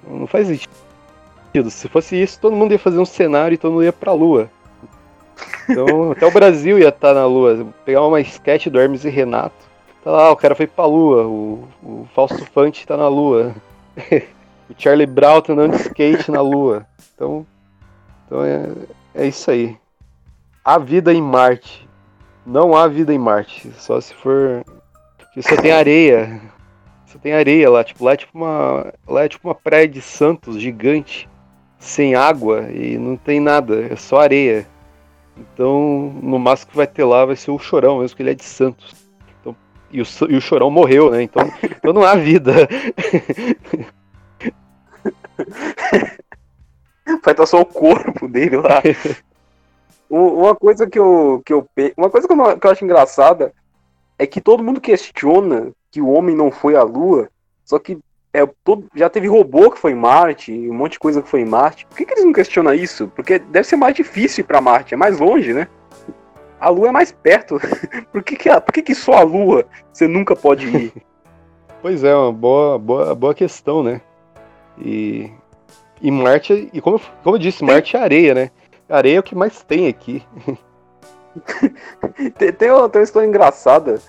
não faz sentido. Se fosse isso, todo mundo ia fazer um cenário e todo mundo ia pra Lua. Então, [laughs] até o Brasil ia estar tá na Lua. Pegar uma sketch do Hermes e Renato Tá lá, o cara foi pra lua, o, o Fausto Fante tá na lua. [laughs] o Charlie Brown tá andando de skate na lua. Então, então é, é isso aí. Há vida em Marte. Não há vida em Marte. Só se for. Só tem areia. Só tem areia lá. Tipo, lá é tipo uma. Lá é tipo uma praia de Santos gigante. Sem água e não tem nada. É só areia. Então, no máximo que vai ter lá vai ser o chorão, mesmo que ele é de Santos. E o, e o Chorão morreu, né? Então, [laughs] então não há vida. Vai estar só o corpo dele lá. [laughs] Uma coisa que eu, que eu uma coisa que eu, que eu acho engraçada é que todo mundo questiona que o homem não foi à Lua, só que é, todo, já teve robô que foi em Marte, um monte de coisa que foi em Marte. Por que, que eles não questionam isso? Porque deve ser mais difícil ir para Marte, é mais longe, né? a Lua é mais perto. [laughs] por que, que, a, por que, que só a Lua você nunca pode ir? [laughs] Pois é, uma boa, boa, boa questão, né? E, e Marte, e como, como eu disse, Marte é areia, né? Areia é o que mais tem aqui. [laughs] tem, tem, uma, tem uma história engraçada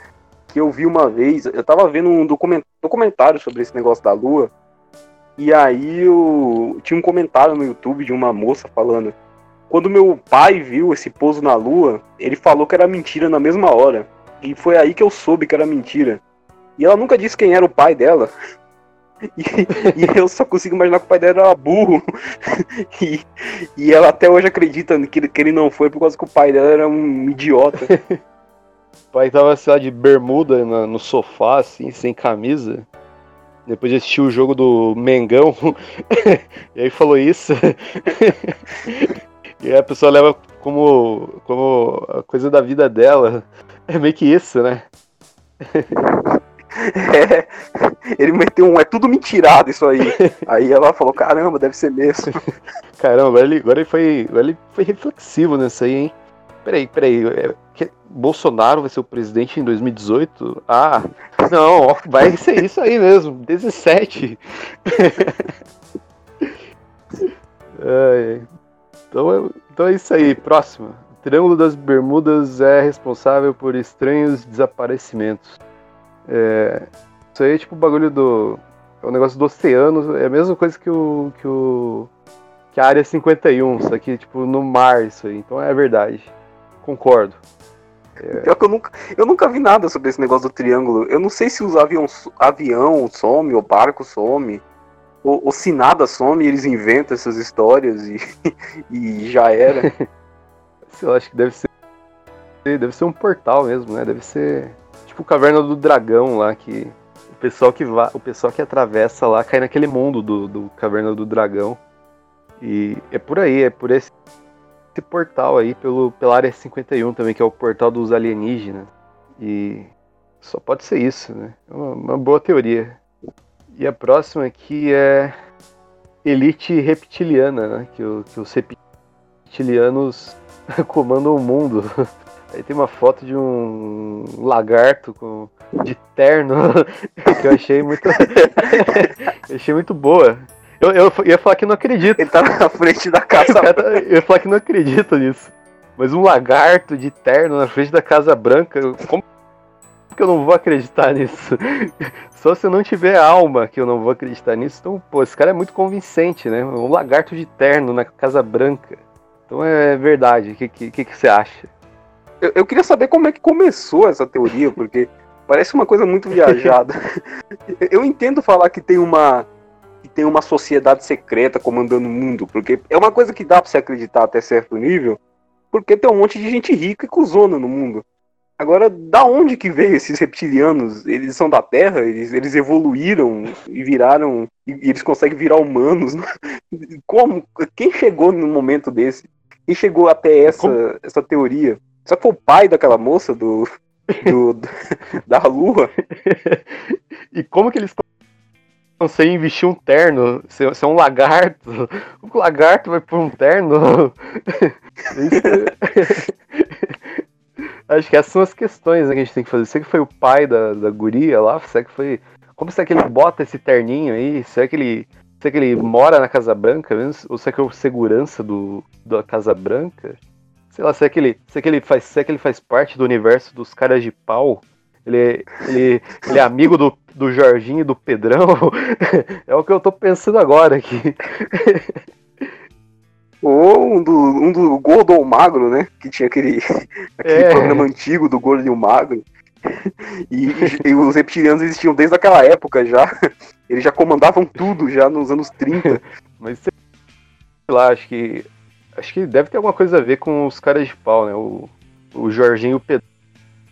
que eu vi uma vez. Eu tava vendo um documentário sobre esse negócio da Lua. E aí eu, tinha um comentário no YouTube de uma moça falando quando meu pai viu esse pouso na lua, ele falou que era mentira na mesma hora. E foi aí que eu soube que era mentira. E ela nunca disse quem era o pai dela. [laughs] E, [laughs] e eu só consigo imaginar que o pai dela era burro. [laughs] E, e ela até hoje acredita que, que ele não foi por causa que o pai dela era um idiota. [laughs] O pai tava, sei lá, de bermuda no, no sofá, assim, sem camisa. Depois de assistir o jogo do Mengão. e aí falou isso. E a pessoa leva como, como a coisa da vida dela. É meio que isso, né? É, [laughs] ele meteu um, é tudo mentirado isso aí. [laughs] Aí ela falou, caramba, deve ser mesmo. [laughs] Caramba, agora ele, agora ele, foi, agora ele foi reflexivo nisso aí, hein? Peraí, peraí, é, que, Bolsonaro vai ser o presidente em 2018? Ah, não, vai ser isso aí mesmo, 17. Ai, então, é, então é isso aí. Próximo. O Triângulo das Bermudas é responsável por estranhos desaparecimentos. É, isso aí é tipo o bagulho do. É o negócio do oceano. É a mesma coisa que o. que o. que a área 51. Isso aqui, tipo, no mar, isso aí. Então é verdade. Concordo. É... Pior que eu nunca, eu nunca vi nada sobre esse negócio do triângulo. Eu não sei se os aviões, avião some, ou barco some o, o se nada some, eles inventam essas histórias e, [laughs] e já era. [laughs] Eu acho que deve ser. Deve ser um portal mesmo, né? Deve ser tipo Caverna do Dragão lá, que o pessoal que vai, o pessoal que atravessa lá cai naquele mundo do, do Caverna do Dragão. E é por aí, é por esse, esse portal aí, pelo, pela área 51 também, que é o portal dos alienígenas. E só pode ser isso, né? É uma, uma boa teoria. E a próxima aqui é Elite Reptiliana, né? Que, o, que os reptilianos [laughs] comandam o mundo. [laughs] Aí tem uma foto de um lagarto com de terno [laughs] que eu achei muito [laughs] eu achei muito boa. Eu, eu ia falar que não acredito. Ele tá na frente da [laughs] casa. eu ia falar que não acredito nisso. Mas um lagarto de terno na frente da Casa Branca, como que eu não vou acreditar nisso? Só se eu não tiver alma que eu não vou acreditar nisso. Então, pô, esse cara é muito convincente, né? Um lagarto de terno na Casa Branca. Então é verdade. O que, que, que, você acha? Eu, eu, queria saber como é que começou essa teoria, porque parece uma coisa muito viajada. [laughs] eu entendo falar que tem uma que tem uma sociedade secreta comandando o mundo, porque é uma coisa que dá para se acreditar até certo nível, porque tem um monte de gente rica e cuzona no mundo. Agora, da onde que veio esses reptilianos? Eles são da Terra? Eles, eles evoluíram e viraram. E, eles conseguem virar humanos? [laughs] Como? Quem chegou num momento desse? quem chegou até essa, essa teoria? Só que o pai daquela moça do, do, [laughs] da lua. [laughs] e como que eles conseguem vestir um terno? Ser, ser um lagarto? O lagarto vai por um terno? [laughs] Acho que essas são as questões né, que a gente tem que fazer. Será que foi o pai da, da guria lá? Será que foi. Como será que ele bota esse terninho aí? Será que ele. Será que ele mora na Casa Branca? Ou será que é o segurança do, da Casa Branca? Sei lá, será que ele, será que ele, faz, será que ele faz parte do universo dos caras de pau? Ele, é, ele, ele é amigo do, do Jorginho e do Pedrão? [laughs] é o que eu tô pensando agora aqui. [laughs] Ou um do, um do Gordo ou Magro, né? Que tinha aquele, [laughs] aquele é. programa antigo do Gordo e o Magro. E, e, os reptilianos existiam desde aquela época já. Eles já comandavam tudo já nos anos 30. Mas sei lá, acho que. Acho que deve ter alguma coisa a ver com os caras de pau, né? O, o Jorginho e o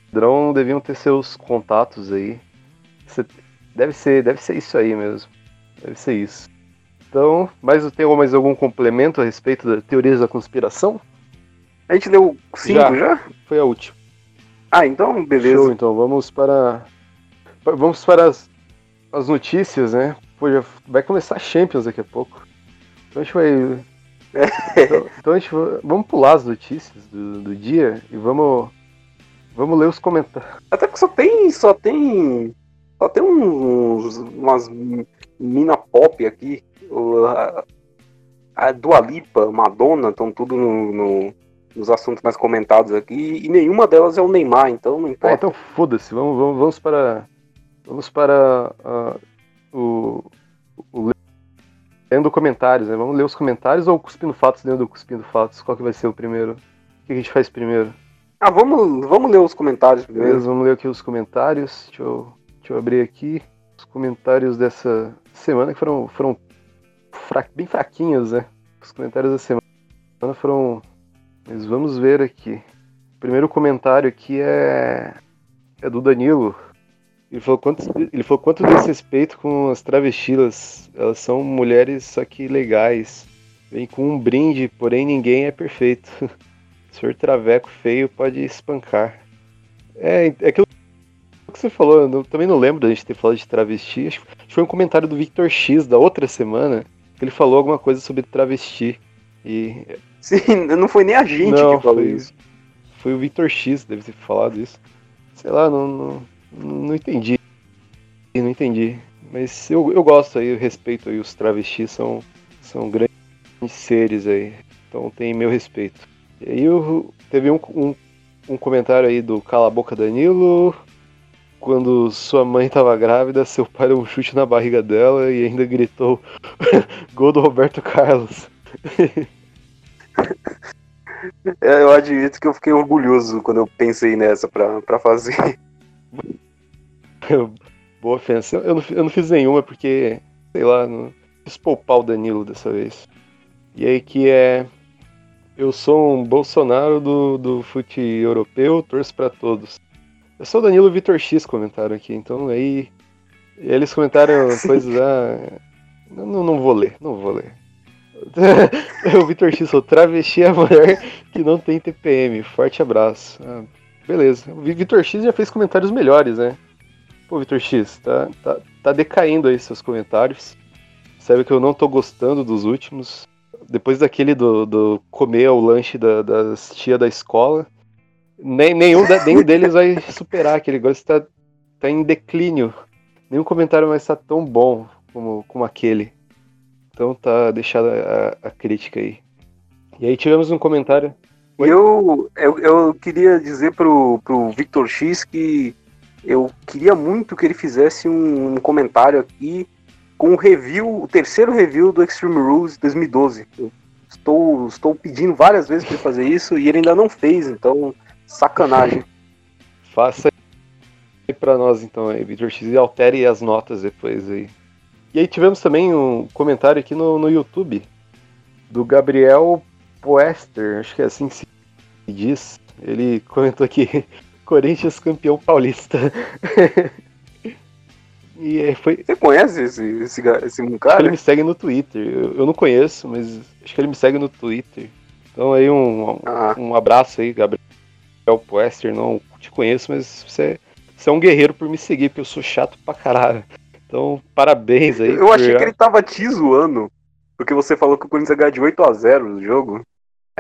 Pedrão deviam ter seus contatos aí. Deve ser, deve ser isso aí mesmo. Deve ser isso. Então, mais tem mais algum complemento a respeito das teorias da conspiração? A gente deu cinco já? já? Foi a última. Ah, então beleza. Show, então vamos para vamos para as, as notícias, né? Pô, já vai começar a Champions daqui a pouco. Então a gente vai. Então, então, a gente vamos pular as notícias do, do dia e vamos vamos ler os comentários. Até que só tem só tem só tem uns umas mina pop aqui a, a Dua Lipa, Madonna, estão tudo no, no, nos assuntos mais comentados aqui, e nenhuma delas é o Neymar, então não importa. Ah, então foda-se, vamos, vamos, vamos, para. Vamos para uh, o. Lendo comentários, né? Vamos ler os comentários ou cuspindo fatos dentro do cuspindo fatos? Qual que vai ser o primeiro? O que a gente faz primeiro? Ah, vamos, vamos ler os comentários primeiro. Beleza, vamos ler aqui os comentários. Deixa eu, deixa eu abrir aqui os comentários dessa semana que foram, foram fra... bem fraquinhos, né? Os comentários da semana foram. Mas vamos ver aqui. O primeiro comentário aqui é. É do Danilo. Ele falou quanto, ele falou quanto desrespeito com as travestilas. Elas são mulheres, só que legais. Vem com um brinde, porém ninguém é perfeito. [laughs] Senhor Traveco feio pode espancar. É, é aquilo que você falou, eu também não lembro da gente ter falado de travesti. Acho que foi um comentário do Victor X da outra semana ele falou alguma coisa sobre travesti. E. [laughs] Sim, não foi nem a gente não, que falou foi, isso. Foi o Victor X, deve ter falado isso. Sei lá, não, não, não entendi. Não entendi. Mas eu, eu gosto aí, eu respeito aí, os travestis são, são grandes seres aí. Então tem meu respeito. E aí eu, teve um, um, um comentário aí do Cala a Boca Danilo, quando sua mãe estava grávida, seu pai deu um chute na barriga dela e ainda gritou [laughs] gol do Roberto Carlos. [laughs] É, eu admito que eu fiquei orgulhoso quando eu pensei nessa pra, pra fazer. [laughs] Boa ofensa. Eu não, eu não fiz nenhuma porque, sei lá, não quis poupar o Danilo dessa vez. E aí que é. Eu sou um Bolsonaro do, do fute europeu, torço para todos. É só o Danilo e o Vitor X comentaram aqui, então aí. Eles comentaram [laughs] coisas. Ah, não, não vou ler, não vou ler. [laughs] o Vitor X falou: travesti é a mulher que não tem TPM. Forte abraço. Ah, beleza. O Vitor X já fez comentários melhores, né? Pô, Vitor X, tá, tá, tá decaindo aí seus comentários. Sabe que eu não tô gostando dos últimos. Depois daquele do, do comer o lanche da, das tia da escola. Nem, nenhum, nenhum deles vai [laughs] superar aquele gosto está tá em declínio. Nenhum comentário mais está tão bom como, como aquele. Então tá deixada a, a, crítica aí. E aí tivemos um comentário. Eu, eu, eu queria dizer pro, pro Victor X que eu queria muito que ele fizesse um, um comentário aqui com o review, o terceiro review do Extreme Rules 2012. Eu estou, estou pedindo várias vezes para ele fazer isso e ele ainda não fez, então Sacanagem. [laughs] Faça aí pra nós então aí, Victor X, e altere as notas depois aí. E aí tivemos também um comentário aqui no, no YouTube do Gabriel Poester, acho que é assim que se diz. Ele comentou aqui, [laughs] Corinthians campeão paulista. [laughs] e foi... Você conhece esse, esse, esse cara? ele me segue no Twitter. Eu, eu, não conheço, mas acho que ele me segue no Twitter. Então aí um, ah. um abraço aí, Gabriel Poester, não te conheço, mas você, você é um guerreiro por me seguir, porque eu sou chato pra caralho. Então, parabéns aí. Eu por... achei que ele tava te zoando, porque você falou que o Corinthians ganhou de 8 a 0 no jogo.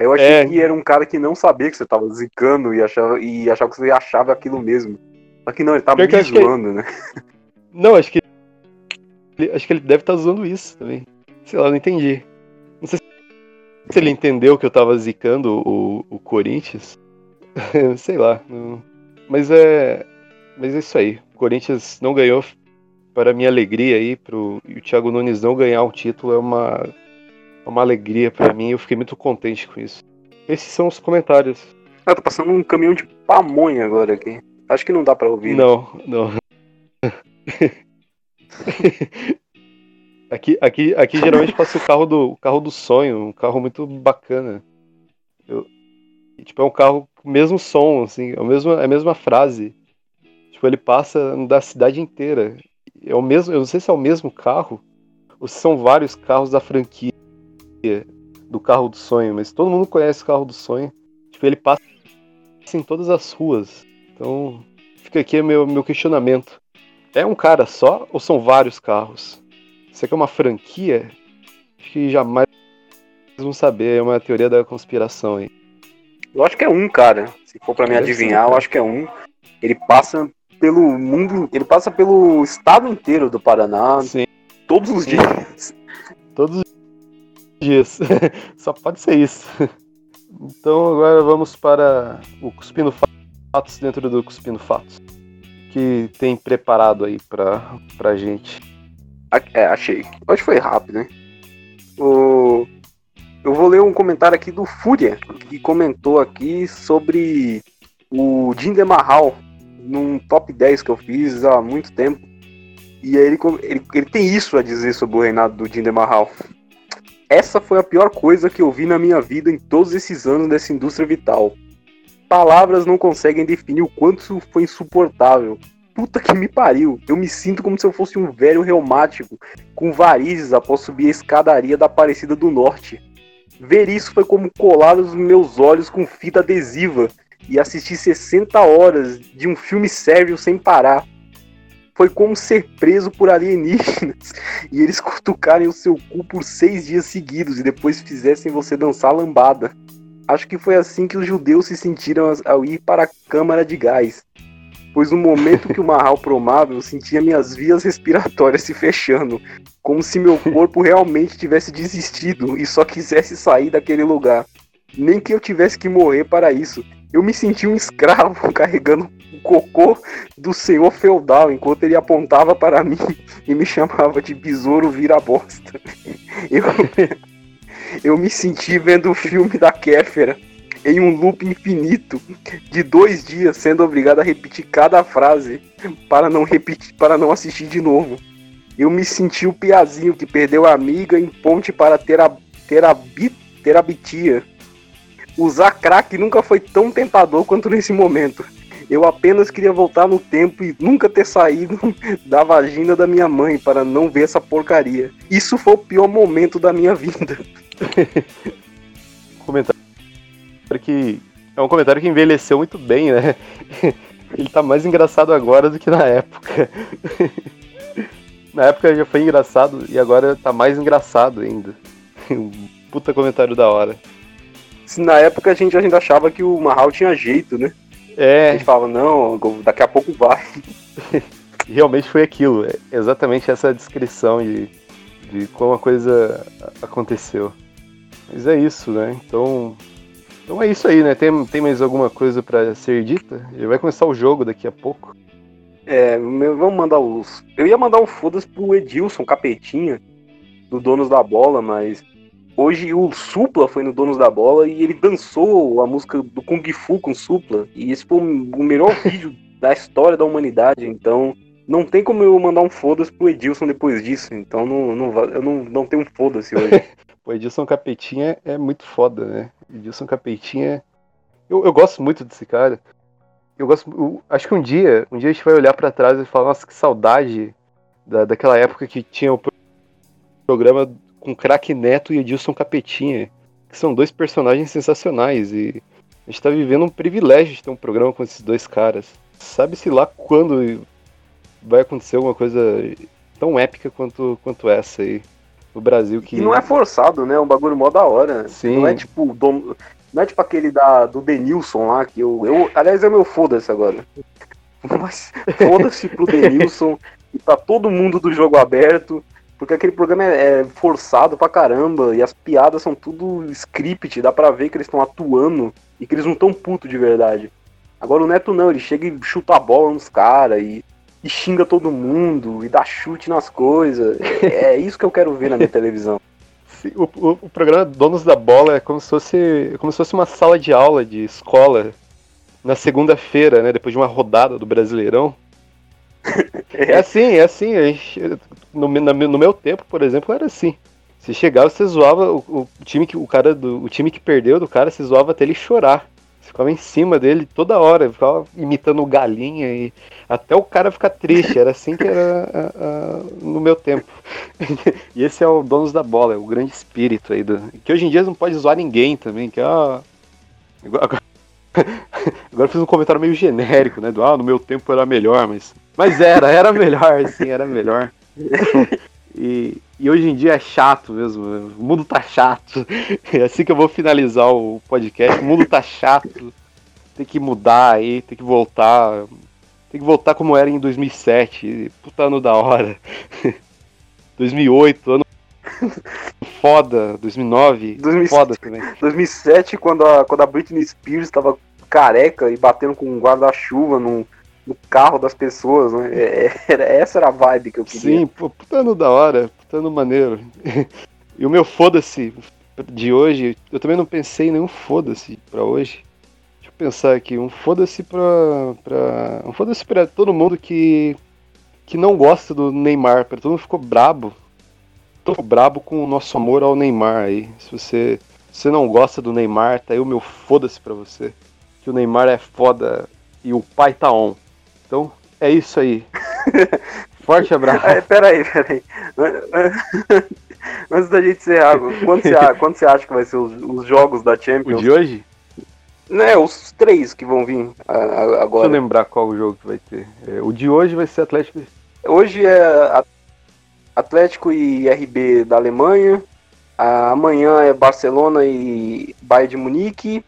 Aí eu achei é... que era um cara que não sabia que você tava zicando e achava, e achava que você achava aquilo mesmo. Só que não, ele tava me zoando, que... né? [laughs] Não, acho que acho que ele deve estar tá zoando isso também. Sei lá, não entendi. Não sei se ele entendeu que eu tava zicando o, o Corinthians. [laughs] sei lá. Não... Mas é. Mas é isso aí. O Corinthians não ganhou. Para minha alegria aí, pro e o Thiago Nunes não ganhar um título é uma, uma alegria para mim. Eu fiquei muito contente com isso. Esses são os comentários. Ah, tô passando um caminhão de pamonha agora aqui. Acho que não dá para ouvir. Não, não. [laughs] aqui, aqui, aqui geralmente passa o carro do o carro do sonho, um carro muito bacana. Eu, tipo, é um carro com o mesmo som, assim, é, o mesmo, é a mesma frase. Tipo, ele passa da cidade inteira. É o mesmo, eu não sei se é o mesmo carro ou se são vários carros da franquia do carro do sonho, mas todo mundo conhece o carro do sonho. Tipo, ele passa em todas as ruas. Então, fica aqui meu, meu questionamento. É um cara só ou são vários carros? Isso aqui é uma franquia? Acho que jamais vão saber, é uma teoria da conspiração aí. Eu acho que é um, cara. Se for para me adivinhar, eu acho que é um. Ele passa pelo mundo, ele passa pelo estado inteiro do Paraná. Sim. Todos os dias. Todos os dias. [laughs] Só pode ser isso. Então agora vamos para o Cuspindo Fatos dentro do Cuspindo Fatos. Que tem preparado aí pra, pra gente. É, achei. Hoje foi rápido, né? O... Eu vou ler um comentário aqui do Fúria, que comentou aqui sobre o Jinder Mahal, num top 10 que eu fiz há muito tempo. E aí ele, ele, ele tem isso a dizer sobre o reinado do Jinder Mahal. Essa foi a pior coisa que eu vi na minha vida em todos esses anos dessa indústria vital. Palavras não conseguem definir o quanto isso foi insuportável. Puta que me pariu. Eu me sinto como se eu fosse um velho reumático com varizes após subir a escadaria da Aparecida do Norte. Ver isso foi como colar os meus olhos com fita adesiva e assistir 60 horas de um filme sério sem parar. Foi como ser preso por alienígenas e eles [laughs] cutucarem o seu cu por seis dias seguidos e depois fizessem você dançar lambada. Acho que foi assim que os judeus se sentiram ao ir para a câmara de gás. Pois no momento que o Mahal promava, eu sentia minhas vias respiratórias se fechando, como se meu corpo realmente tivesse desistido e só quisesse sair daquele lugar. Nem que eu tivesse que morrer para isso. Eu me senti um escravo [laughs] carregando o cocô do senhor feudal enquanto ele apontava para mim [laughs] e me chamava de besouro vira-bosta. [laughs] Eu, eu me senti vendo o filme da Kéfera em um loop infinito de dois dias, sendo obrigado a repetir cada frase para não repetir, para não assistir de novo. Eu me senti o piazinho que perdeu a amiga em ponte para ter a, ter Usar crack nunca foi tão tentador quanto nesse momento. Eu apenas queria voltar no tempo e nunca ter saído [laughs] da vagina da minha mãe para não ver essa porcaria. Isso foi o pior momento da minha vida. [laughs] comentário que é um comentário que envelheceu muito bem, né? [laughs] Ele tá mais engraçado agora do que na época. Na época já foi engraçado e agora tá mais engraçado ainda. Um puta comentário da hora. Na época a gente ainda achava que o Mahal tinha jeito, né? É. A gente falava, não, daqui a pouco vai. [laughs] Realmente foi aquilo, é exatamente essa descrição de, de como a coisa aconteceu. Mas é isso, né? Então, então é isso aí, né? Tem, tem mais alguma coisa para ser dita? Já vai começar o jogo daqui a pouco. É, vamos mandar os. Eu ia mandar um foda-se pro Edilson, capetinha, do Donos da Bola, mas hoje o Supla foi no Donos da Bola e ele dançou a música do Kung Fu com Supla. E esse foi o melhor [laughs] vídeo da história da humanidade, então não tem como eu mandar um foda-se pro Edilson depois disso. Então não, não, eu não, não tenho um foda-se hoje. [laughs] o Edilson Capetinha é muito foda, né? Edilson Capetinha. Eu, eu gosto muito desse cara eu gosto. Eu, acho que um dia, um dia a gente vai olhar para trás e falar, nossa, que saudade da, daquela época que tinha o programa com craque Neto e Edilson Capetinha. que são dois personagens sensacionais e a gente tá vivendo um privilégio de ter um programa com esses dois caras. Sabe-se lá quando vai acontecer alguma coisa tão épica quanto, quanto essa aí no Brasil que. E não é forçado, né? É um bagulho mó da hora. Sim. Não é tipo. Dom... Não é tipo aquele da, do Denilson lá, que eu. eu aliás, é meu foda-se agora. [laughs] Mas foda-se pro [laughs] Denilson e pra todo mundo do jogo aberto. Porque aquele programa é, é forçado pra caramba e as piadas são tudo script, dá pra ver que eles estão atuando e que eles não tão puto de verdade. Agora o Neto não, ele chega e chuta a bola nos caras e, e xinga todo mundo e dá chute nas coisas. É, é isso que eu quero ver na minha televisão. [laughs] Sim, O, o- o programa Donos da Bola é como se fosse, como se fosse uma sala de aula de escola na segunda-feira, né? Depois de uma rodada do Brasileirão. É assim, é assim. a no, no meu tempo, por exemplo, era assim. Você chegava, você zoava o, o time que o cara do o time que perdeu do cara, você zoava até ele chorar. Você ficava em cima dele toda hora, ficava imitando galinha e até o cara ficar triste. Era assim que era ah, ah, no meu tempo. [laughs] e esse é o Donos da Bola, é o grande espírito aí do que hoje em dia não pode zoar ninguém também, que ah, agora, [laughs] agora- agora fiz um comentário meio genérico, né? Do ah, no meu tempo era melhor, mas mas era, era melhor, sim, era melhor. E, e hoje em dia é chato mesmo. O mundo tá chato. É assim que eu vou finalizar o podcast. O mundo tá chato. Tem que mudar aí, tem que voltar. Tem que voltar como era em 2007. Puta ano da hora. 2008, ano foda. 2009, 2007. foda também. 2007, quando a, quando a Britney Spears tava careca e batendo com um guarda-chuva no, no carro das pessoas, né? É, [laughs] era, essa era a vibe que eu queria. Sim, pô, puta ano da hora, puta ano maneiro. [laughs] e o meu foda-se de hoje, eu também não pensei em nenhum foda-se pra hoje. Deixa eu pensar aqui, um foda-se pra, pra. Um foda-se pra todo mundo que. que não gosta do Neymar, pra todo mundo ficou brabo. Tô brabo com o nosso amor ao Neymar aí. Se você, se você não gosta do Neymar, tá aí o meu foda-se pra você. Que o Neymar é foda e o pai tá on. Então, é isso aí. [laughs] Forte abraço. É, peraí, peraí. [laughs] Antes da gente encerrar, quando você, [laughs] quando você acha que vai ser os, os jogos da O Champions? de hoje? Né, os três que vão vir a- a- Deixa eu agora. lembrar qual o jogo que vai ter. É, o de hoje vai ser Atlético. Hoje é Atlético e RB da Alemanha. Amanhã é Barcelona e Bayern de Munique.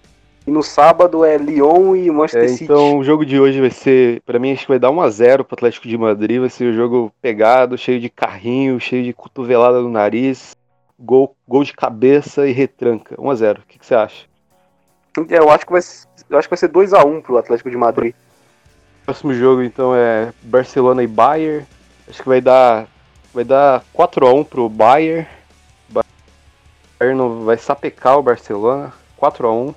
E no sábado é Lyon e Manchester É, City. então o jogo de hoje vai ser, Pra mim acho que vai dar 1 a 0 pro Atlético de Madrid, vai ser um jogo pegado, cheio de carrinho, cheio de cotovelada no nariz, gol, gol de cabeça e retranca. 1 a 0. O que, que você acha? É, Eu acho que vai, eu acho que vai ser 2x1 pro Atlético de Madrid. Próximo jogo então é Barcelona e Bayern. Acho que vai dar vai dar 4 a 1 pro Bayern. Bayern não- vai sapecar o Barcelona, 4 a 1.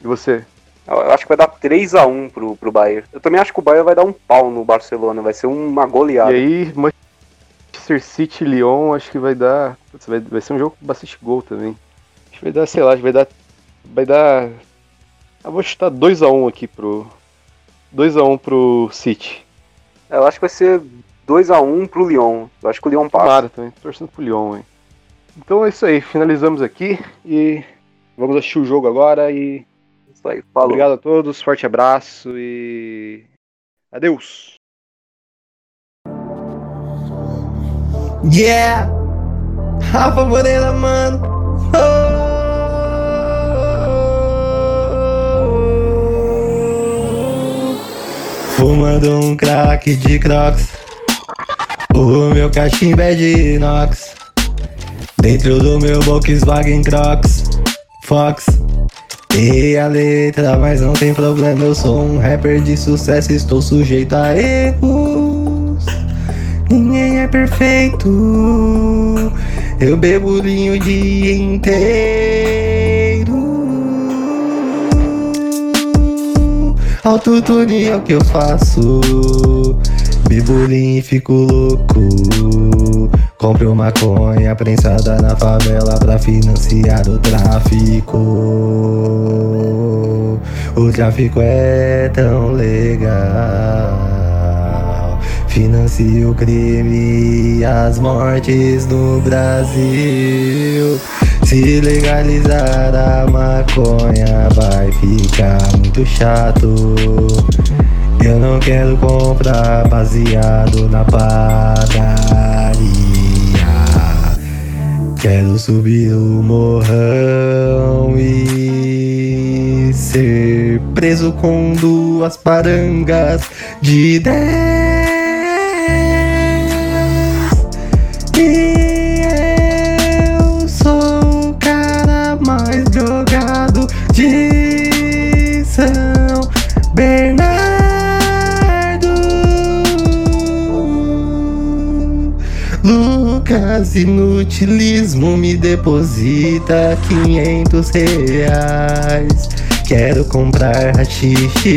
E você? Eu acho que vai dar 3x1 pro, pro Bayern. Eu também acho que o Bayern vai dar um pau no Barcelona. Vai ser uma goleada. E aí, Manchester City e Lyon, acho que vai dar. putz, vai, vai ser um jogo com bastante gol também. Acho que vai dar, sei lá, acho que vai dar. Vai dar. Eu vou chutar 2x1 aqui pro. 2x1 pro City. Eu acho que vai ser 2x1 pro Lyon. Eu acho que o Lyon passa. Tomara também, torcendo pro Lyon, hein. Então é isso aí, finalizamos aqui e vamos assistir o jogo agora e. Isso aí, falou. Obrigado a todos, forte abraço e. Adeus! Yeah! Rafa Moreira, mano! Oh! Fumando um crack de crocs O meu cachimbo é de inox Dentro do meu Volkswagen Crocs Fox Errei a letra, mas não tem problema Eu sou um rapper de sucesso Estou sujeito a erros Ninguém é perfeito. Eu bebo linho o dia inteiro. Autotune é o que eu faço. Bebo linho e fico louco. Compre uma maconha prensada na favela pra financiar o tráfico. O tráfico é tão legal. Financia o crime e as mortes no Brasil. Se legalizar a maconha vai ficar muito chato. Eu não quero comprar baseado na padaria. Quero subir o morrão e ser preso com duas parangas de 10. Lucas Inutilismo me deposita quinhentos reais. Quero comprar rachixe.